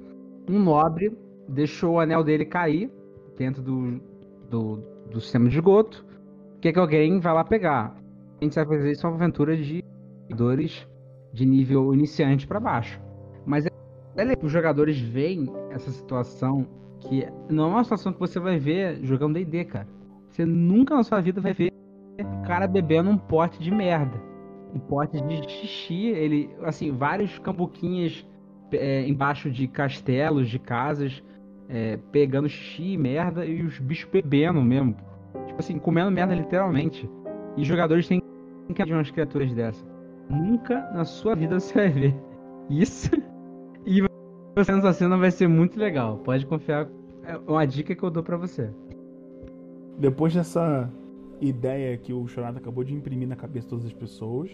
Um nobre deixou o anel dele cair dentro do, do, do sistema de esgoto. Quer que alguém vai lá pegar. A gente vai fazer isso uma aventura de jogadores de nível iniciante pra baixo. Mas é é os jogadores veem essa situação que não é uma situação que você vai ver jogando D&D, cara. Você nunca na sua vida vai ver cara bebendo um pote de merda. Um pote de xixi, ele, assim, vários cambuquinhas é, embaixo de castelos, de casas, é, pegando xixi e merda e os bichos bebendo mesmo. Tipo assim, comendo merda literalmente. E jogadores têm que de umas criaturas dessas. Nunca na sua vida você vai ver isso. E você nessa cena vai ser muito legal. Pode confiar. É uma dica que eu dou pra você. Depois dessa ideia que o Chorado acabou de imprimir na cabeça de todas as pessoas,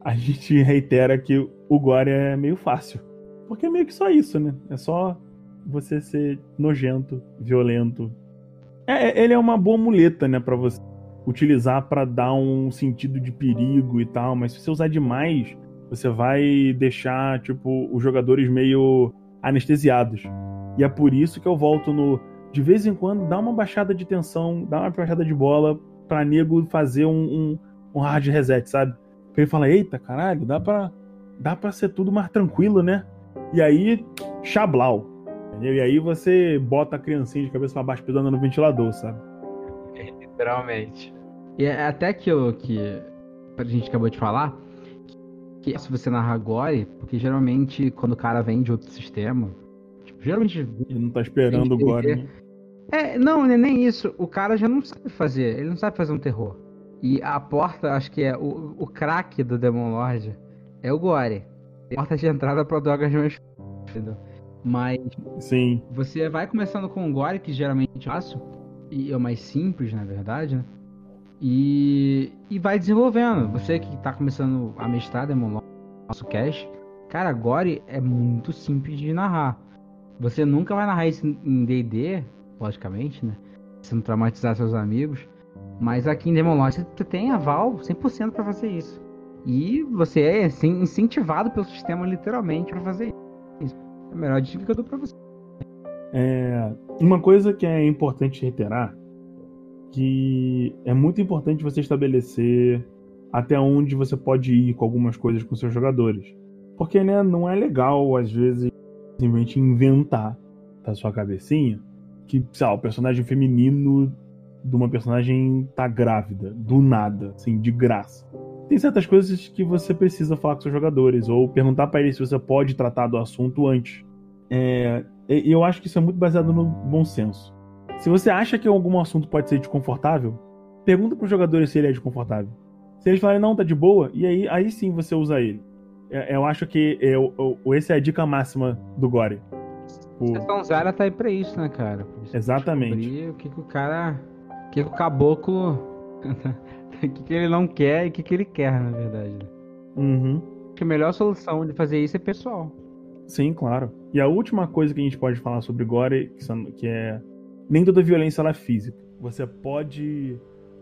a gente reitera que o gore é meio fácil. Porque é meio que só isso, né? É só você ser nojento, violento. É, ele é uma boa muleta, né, Pra você utilizar pra dar um sentido de perigo e tal, mas se você usar demais, você vai deixar, tipo, os jogadores meio anestesiados. E é por isso que eu volto no de vez em quando dá uma baixada de tensão, dá uma baixada de bola pra nego fazer um, um, um hard reset, sabe? Porque ele fala, eita, caralho, dá pra, dá pra ser tudo mais tranquilo, né? E aí, chablau. Entendeu? E aí você bota a criancinha de cabeça pra baixo pisando no ventilador, sabe? Literalmente. E é até que, eu, que a gente acabou de falar, que se você narrar gore, porque geralmente quando o cara vem de outro sistema, tipo, geralmente Ele não tá esperando Entendi. agora. Né? É, não, não é nem isso. O cara já não sabe fazer. Ele não sabe fazer um terror. E a porta, acho que é o, o crack do Demon Lord é o Gore. É a porta de entrada pra drogas mais entendeu? Mas Sim. você vai começando com o Gore, que geralmente é fácil, e é o mais simples, na verdade, né? E, e vai desenvolvendo. Você que tá começando a mestrar Demon nosso cast, cara, Gore é muito simples de narrar. Você nunca vai narrar isso em D&D, logicamente, né? Se não traumatizar seus amigos. Mas aqui em Demon Lord você tem aval 100% pra fazer isso. E você é assim, incentivado pelo sistema literalmente pra fazer isso. É a melhor dica que eu dou pra você. É, uma coisa que é importante reiterar que é muito importante você estabelecer até onde você pode ir com algumas coisas com seus jogadores. Porque né, não é legal, às vezes, simplesmente inventar da sua cabecinha que, sei lá, o personagem feminino de uma personagem tá grávida, do nada, assim, de graça. Tem certas coisas que você precisa falar com seus jogadores, ou perguntar para eles se você pode tratar do assunto antes. É, eu acho que isso é muito baseado no bom senso. Se você acha que algum assunto pode ser desconfortável, pergunta para os jogadores se ele é desconfortável. Se eles falarem, não, tá de boa, e aí, aí sim você usa ele. É, eu acho que eu, eu, essa é a dica máxima do Gore. O... Sessão Zara tá aí pra isso, né, cara? Exatamente. O que, que o cara. O que, que o caboclo. o que, que ele não quer e o que, que ele quer, na verdade. Uhum. Acho que a melhor solução de fazer isso é pessoal. Sim, claro. E a última coisa que a gente pode falar sobre Gore, que é. Nem toda violência ela é física. Você pode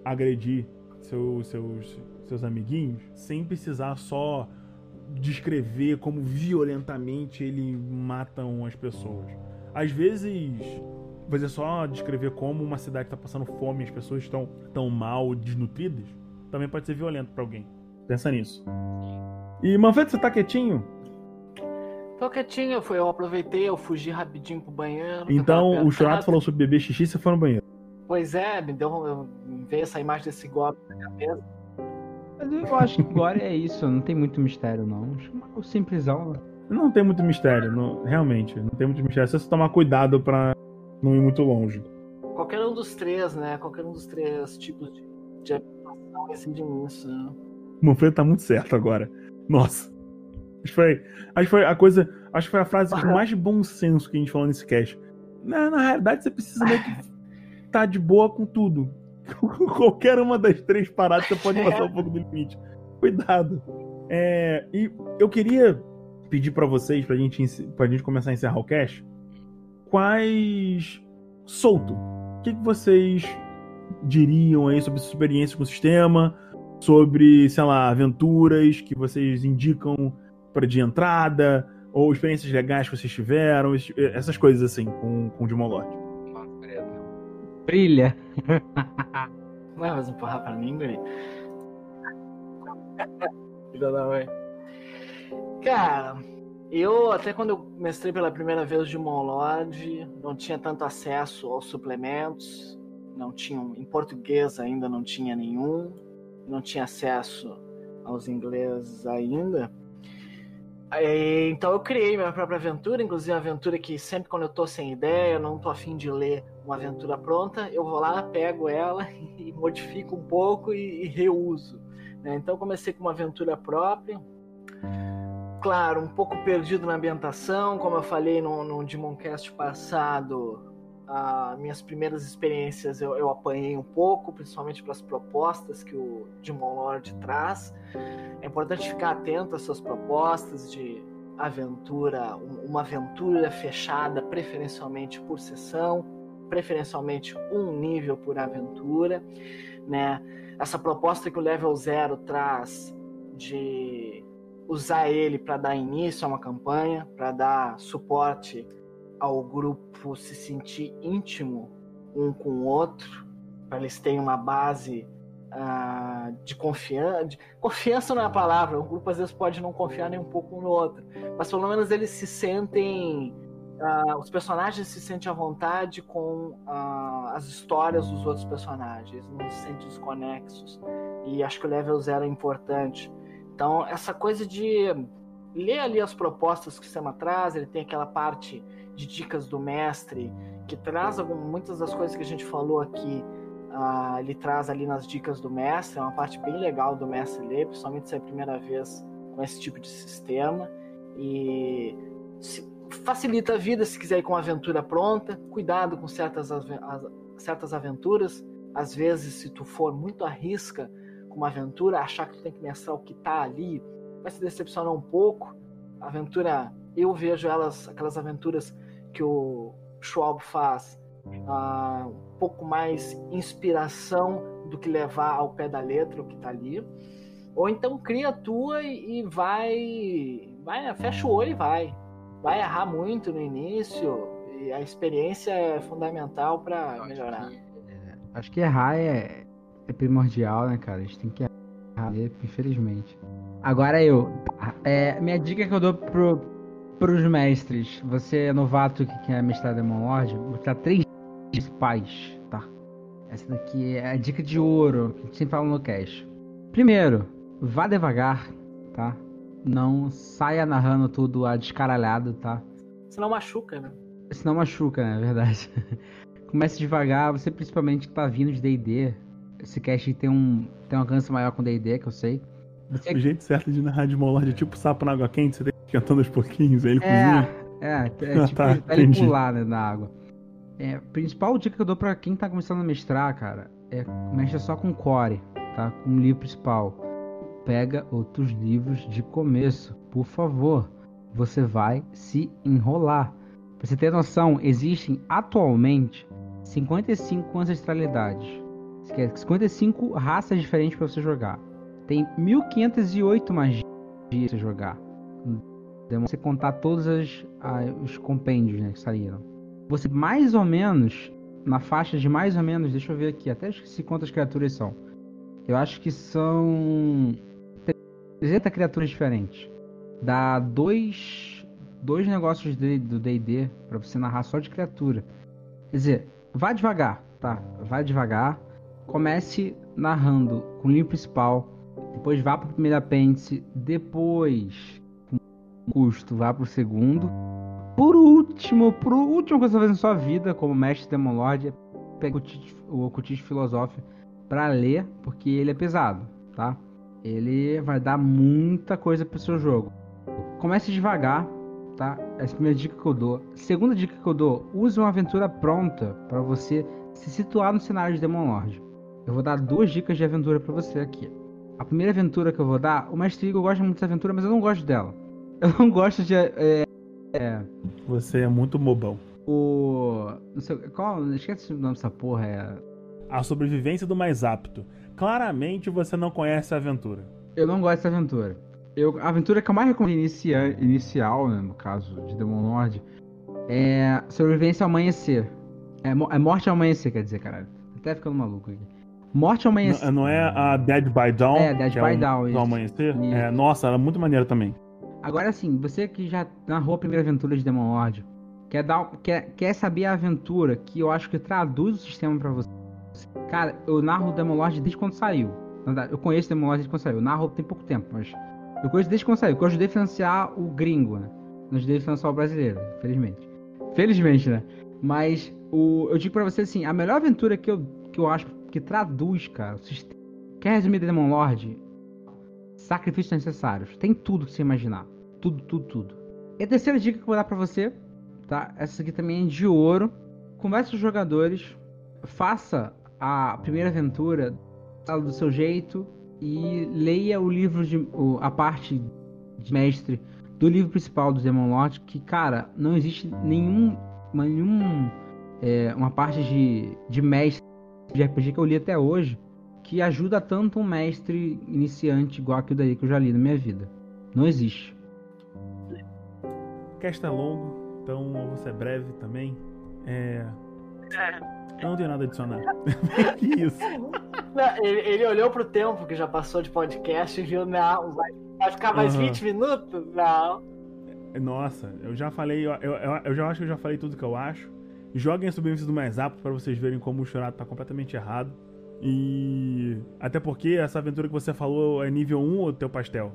agredir seu, seus, seus amiguinhos sem precisar só descrever como violentamente ele matam as pessoas. Às vezes, você só descrever como uma cidade está passando fome, as pessoas estão tão mal, desnutridas, também pode ser violento para alguém. Pensa nisso. E Manfredo, você tá quietinho? Tô quietinho, eu, eu aproveitei, eu fugi rapidinho pro banheiro. Então, o Chorato falou sobre beber xixi, você foi no banheiro. Pois é, me deu veio essa imagem desse golpe na cabeça. Mas eu acho que agora é isso, não tem muito mistério, não. O simplesão. Né? Não tem muito mistério, não, realmente. Não tem muito mistério. É só você tomar cuidado pra não ir muito longe. Qualquer um dos três, né? Qualquer um dos três tipos de, de habitação reside nisso. Né? O Manfredo tá muito certo agora. Nossa. Acho que foi, acho que foi a coisa. Acho que foi a frase com mais bom senso que a gente falou nesse cast. Na, na realidade, você precisa meio que tá de boa com tudo. Qualquer uma das três paradas você pode passar um pouco do limite. Cuidado. É, e eu queria pedir para vocês, pra gente, pra gente começar a encerrar o cast, quais. Solto. O que, que vocês diriam aí sobre sua experiência com o sistema? Sobre, sei lá, aventuras que vocês indicam para de entrada? Ou experiências legais que vocês tiveram? Essas coisas assim com, com o Demon Lord. Brilha. Vai mais empurrar pra mim, Guri? Filha da mãe. Cara, eu até quando eu mestrei pela primeira vez de Lord, não tinha tanto acesso aos suplementos, não tinham em português ainda não tinha nenhum, não tinha acesso aos ingleses ainda. Então eu criei minha própria aventura, inclusive uma aventura que sempre quando eu tô sem ideia, não tô afim de ler uma aventura pronta, eu vou lá, pego ela e modifico um pouco e, e reuso. Né? Então comecei com uma aventura própria. Claro, um pouco perdido na ambientação, como eu falei no, no Demoncast passado, as minhas primeiras experiências eu, eu apanhei um pouco, principalmente para as propostas que o Demon Lord traz. É importante ficar atento às suas propostas de aventura, uma aventura fechada, preferencialmente por sessão, preferencialmente um nível por aventura, né? Essa proposta que o level zero traz de usar ele para dar início a uma campanha, para dar suporte ao grupo se sentir íntimo um com o outro, para eles terem uma base uh, de confiança. Confiança não é a palavra, o grupo às vezes pode não confiar nem um pouco um no outro, mas pelo menos eles se sentem. Uh, os personagens se sentem à vontade com uh, as histórias dos outros personagens, não se sentem desconexos. E acho que o level zero é importante. Então, essa coisa de ler ali as propostas que o sistema traz, ele tem aquela parte de dicas do mestre que traz algumas, muitas das coisas que a gente falou aqui. Uh, ele traz ali nas dicas do mestre, é uma parte bem legal do mestre ler, principalmente se é a primeira vez com esse tipo de sistema. E facilita a vida se quiser ir com uma aventura pronta. Cuidado com certas, certas aventuras. Às vezes, se tu for muito arrisca com uma aventura, achar que tu tem que mestrar o que tá ali, vai se decepcionar um pouco. A aventura, eu vejo elas, aquelas aventuras que o Schwab faz, uh, um pouco mais inspiração do que levar ao pé da letra o que está ali. Ou então cria a tua e, e vai, vai, fecha o olho e vai. Vai errar muito no início e a experiência é fundamental para melhorar. Que, é, acho que errar é, é primordial, né, cara? A gente tem que errar, infelizmente. Agora eu, é, minha dica que eu dou pro, pros mestres, você é novato que quer mestrar Demon Lord, vou dar três principais, tá? Essa daqui é a dica de ouro, que a gente sempre fala no cast. Primeiro, vá devagar, tá? Não saia narrando tudo a descaralhado, tá? Senão machuca, né? Senão machuca, né? É verdade. Comece devagar, você principalmente que tá vindo de D&D. Esse cast tem um, tem um alcance maior com D&D, que eu sei. Você... O jeito certo de narrar de Molord é tipo sapo na água quente, você tem que esquentando aos pouquinhos, aí ele É, cozinha. é, é Ah, tipo, tá, ele entendi. pular né, na água. É, principal dica que eu dou pra quem tá começando a mestrar, cara, é mexa só com core, tá? Com o livro principal. Pega outros livros de começo, por favor. Você vai se enrolar. Pra você ter noção, existem atualmente 55 ancestralidades. Isso quer dizer, 55 raças diferentes pra você jogar. Tem 1508 magias pra você jogar. Demora você contar todos as, a- os compêndios né, que saíram. Você mais ou menos, na faixa de mais ou menos, deixa eu ver aqui, até esqueci quantas criaturas são. Eu acho que são 300 criaturas diferentes. Dá dois, dois negócios de- do D&D pra você narrar só de criatura. Quer dizer, vá devagar, tá? Vai devagar. Comece narrando com o livro principal. Depois vá pro primeiro apêndice. Depois, com custo, vá pro segundo. Por último, por último que você vai fazer na sua vida como mestre Demon Lord, é pegar o Ocultismo- o Filosófico pra ler, porque ele é pesado, tá? Ele vai dar muita coisa pro seu jogo. Comece devagar, tá? Essa é a primeira dica que eu dou. Segunda dica que eu dou: use uma aventura pronta para você se situar no cenário de Demon Lord. Eu vou dar duas dicas de aventura pra você aqui. A primeira aventura que eu vou dar, o Mestre Igor gosta muito dessa aventura, mas eu não gosto dela. Eu não gosto de. é, Você é muito bobão. o. Não sei. Qual. Esquece o nome dessa porra. É. A sobrevivência do mais apto. Claramente você não conhece a aventura. Eu não gosto dessa aventura. Eu, a aventura que eu mais recomendo inicia, inicial, né, no caso de Demon Lord, é Sobrevivência ao Amanhecer. É, é Morte ao Amanhecer, quer dizer, caralho. Até ficando maluco aqui. Morte ao Amanhecer. Não, não é a Dead by Dawn? É, Dead que by é o- Dawn, Do amanhecer? Isso. É, nossa, ela é muito maneira também. Agora sim, você que já narrou a primeira aventura de Demon Lord, quer, dar, quer, quer saber a aventura que eu acho que traduz o sistema pra você. Cara, eu narro Demon Lord desde quando saiu. Eu conheço Demon Lord desde quando saiu. Eu narro tem pouco tempo, mas eu conheço desde quando saiu. Porque eu ajudei a financiar o gringo, né? Não ajudei a financiar o brasileiro, felizmente. Felizmente, né? Mas o, eu digo pra você assim, a melhor aventura que eu, que eu acho que traduz, cara. Quer resumir Demon Lord? Sacrifícios necessários. Tem tudo que você imaginar. Tudo, tudo, tudo. E a terceira dica que eu vou dar pra você, tá? Essa aqui também é de ouro. Converse com os jogadores. Faça a primeira aventura fala do seu jeito e leia o livro de a parte de mestre do livro principal do Demon Lord, que cara, não existe nenhum nenhum é, uma parte de, de mestre de RPG que eu li até hoje que ajuda tanto um mestre iniciante igual aquilo daí que eu já li na minha vida. Não existe. O cast é longo, então eu vou ser breve também. É. Eu não tenho nada a adicionar. que isso? Não, Ele, ele olhou pro tempo que já passou de podcast e viu, não, vai, vai ficar mais Aham. 20 minutos? Não. Nossa, eu já falei, eu, eu, eu já acho que eu já falei tudo que eu acho. Joguem a sobrevivência do mais apto para vocês verem como o Churato tá completamente errado. E. Até porque essa aventura que você falou é nível 1 ou teu pastel?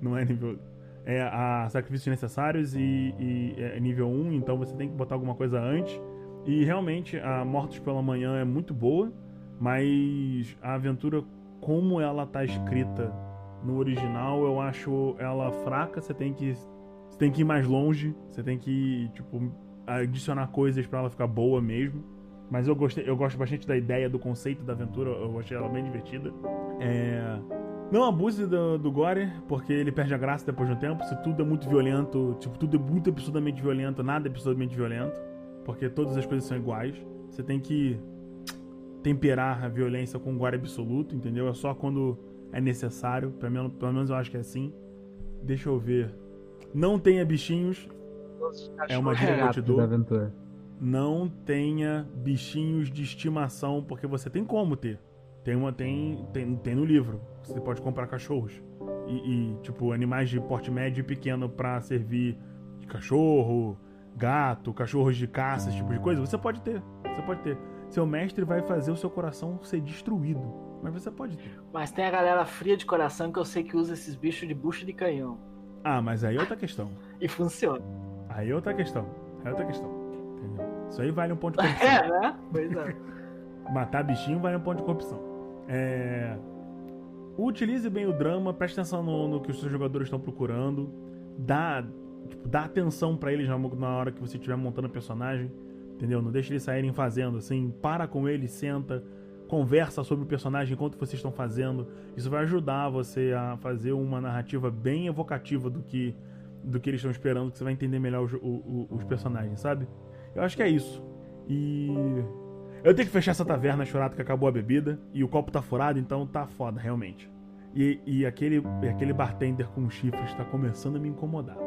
Não é nível. É a sacrifícios necessários e, e é nível 1, então você tem que botar alguma coisa antes. E realmente a Mortos pela Manhã é muito boa, mas a aventura, como ela tá escrita no original, eu acho ela fraca. Você tem que você tem que ir mais longe, você tem que, tipo, adicionar coisas pra ela ficar boa mesmo. Mas eu gostei, eu gosto bastante da ideia, do conceito da aventura, eu achei ela bem divertida. É... Não abuse do, do gore, porque ele perde a graça depois de um tempo. Se tudo é muito violento, tipo, tudo é muito absurdamente violento, nada é absurdamente violento, porque todas as coisas são iguais. Você tem que temperar a violência com gore absoluto, entendeu? É só quando é necessário, pelo menos, pelo menos eu acho que é assim. Deixa eu ver. Não tenha bichinhos, É uma dica que eu te dou. da aventura. não tenha bichinhos de estimação, porque você tem como ter. Tem uma tem tem, tem no livro. Você pode comprar cachorros e, e, tipo animais de porte médio e pequeno pra servir de cachorro, gato, cachorros de caça, esse tipo de coisa. Você pode ter. Você pode ter. Seu mestre vai fazer o seu coração ser destruído Mas você pode ter. Mas tem a galera fria de coração que eu sei que usa esses bichos de bucho de canhão. Ah, mas aí é outra questão. E funciona. Aí é outra questão. Aí é outra questão. Entendeu? Isso aí vale um ponto de corrupção. É, né? Pois é. Matar bichinho vale um ponto de corrupção. É... Utilize bem o drama, preste atenção no, no que os seus jogadores estão procurando. Dá, tipo, dá atenção pra eles na, na hora que você estiver montando o personagem. Entendeu? Não deixe eles saírem fazendo assim. Para com eles, senta, conversa sobre o personagem enquanto vocês estão fazendo. Isso vai ajudar você a fazer uma narrativa bem evocativa do que, do que eles estão esperando, que você vai entender melhor os, os personagens, sabe? Eu acho que é isso. E. Eu tenho que fechar essa taverna chorado que acabou a bebida. E o copo tá furado, então tá foda, realmente. E, e aquele, aquele bartender com chifres tá começando a me incomodar.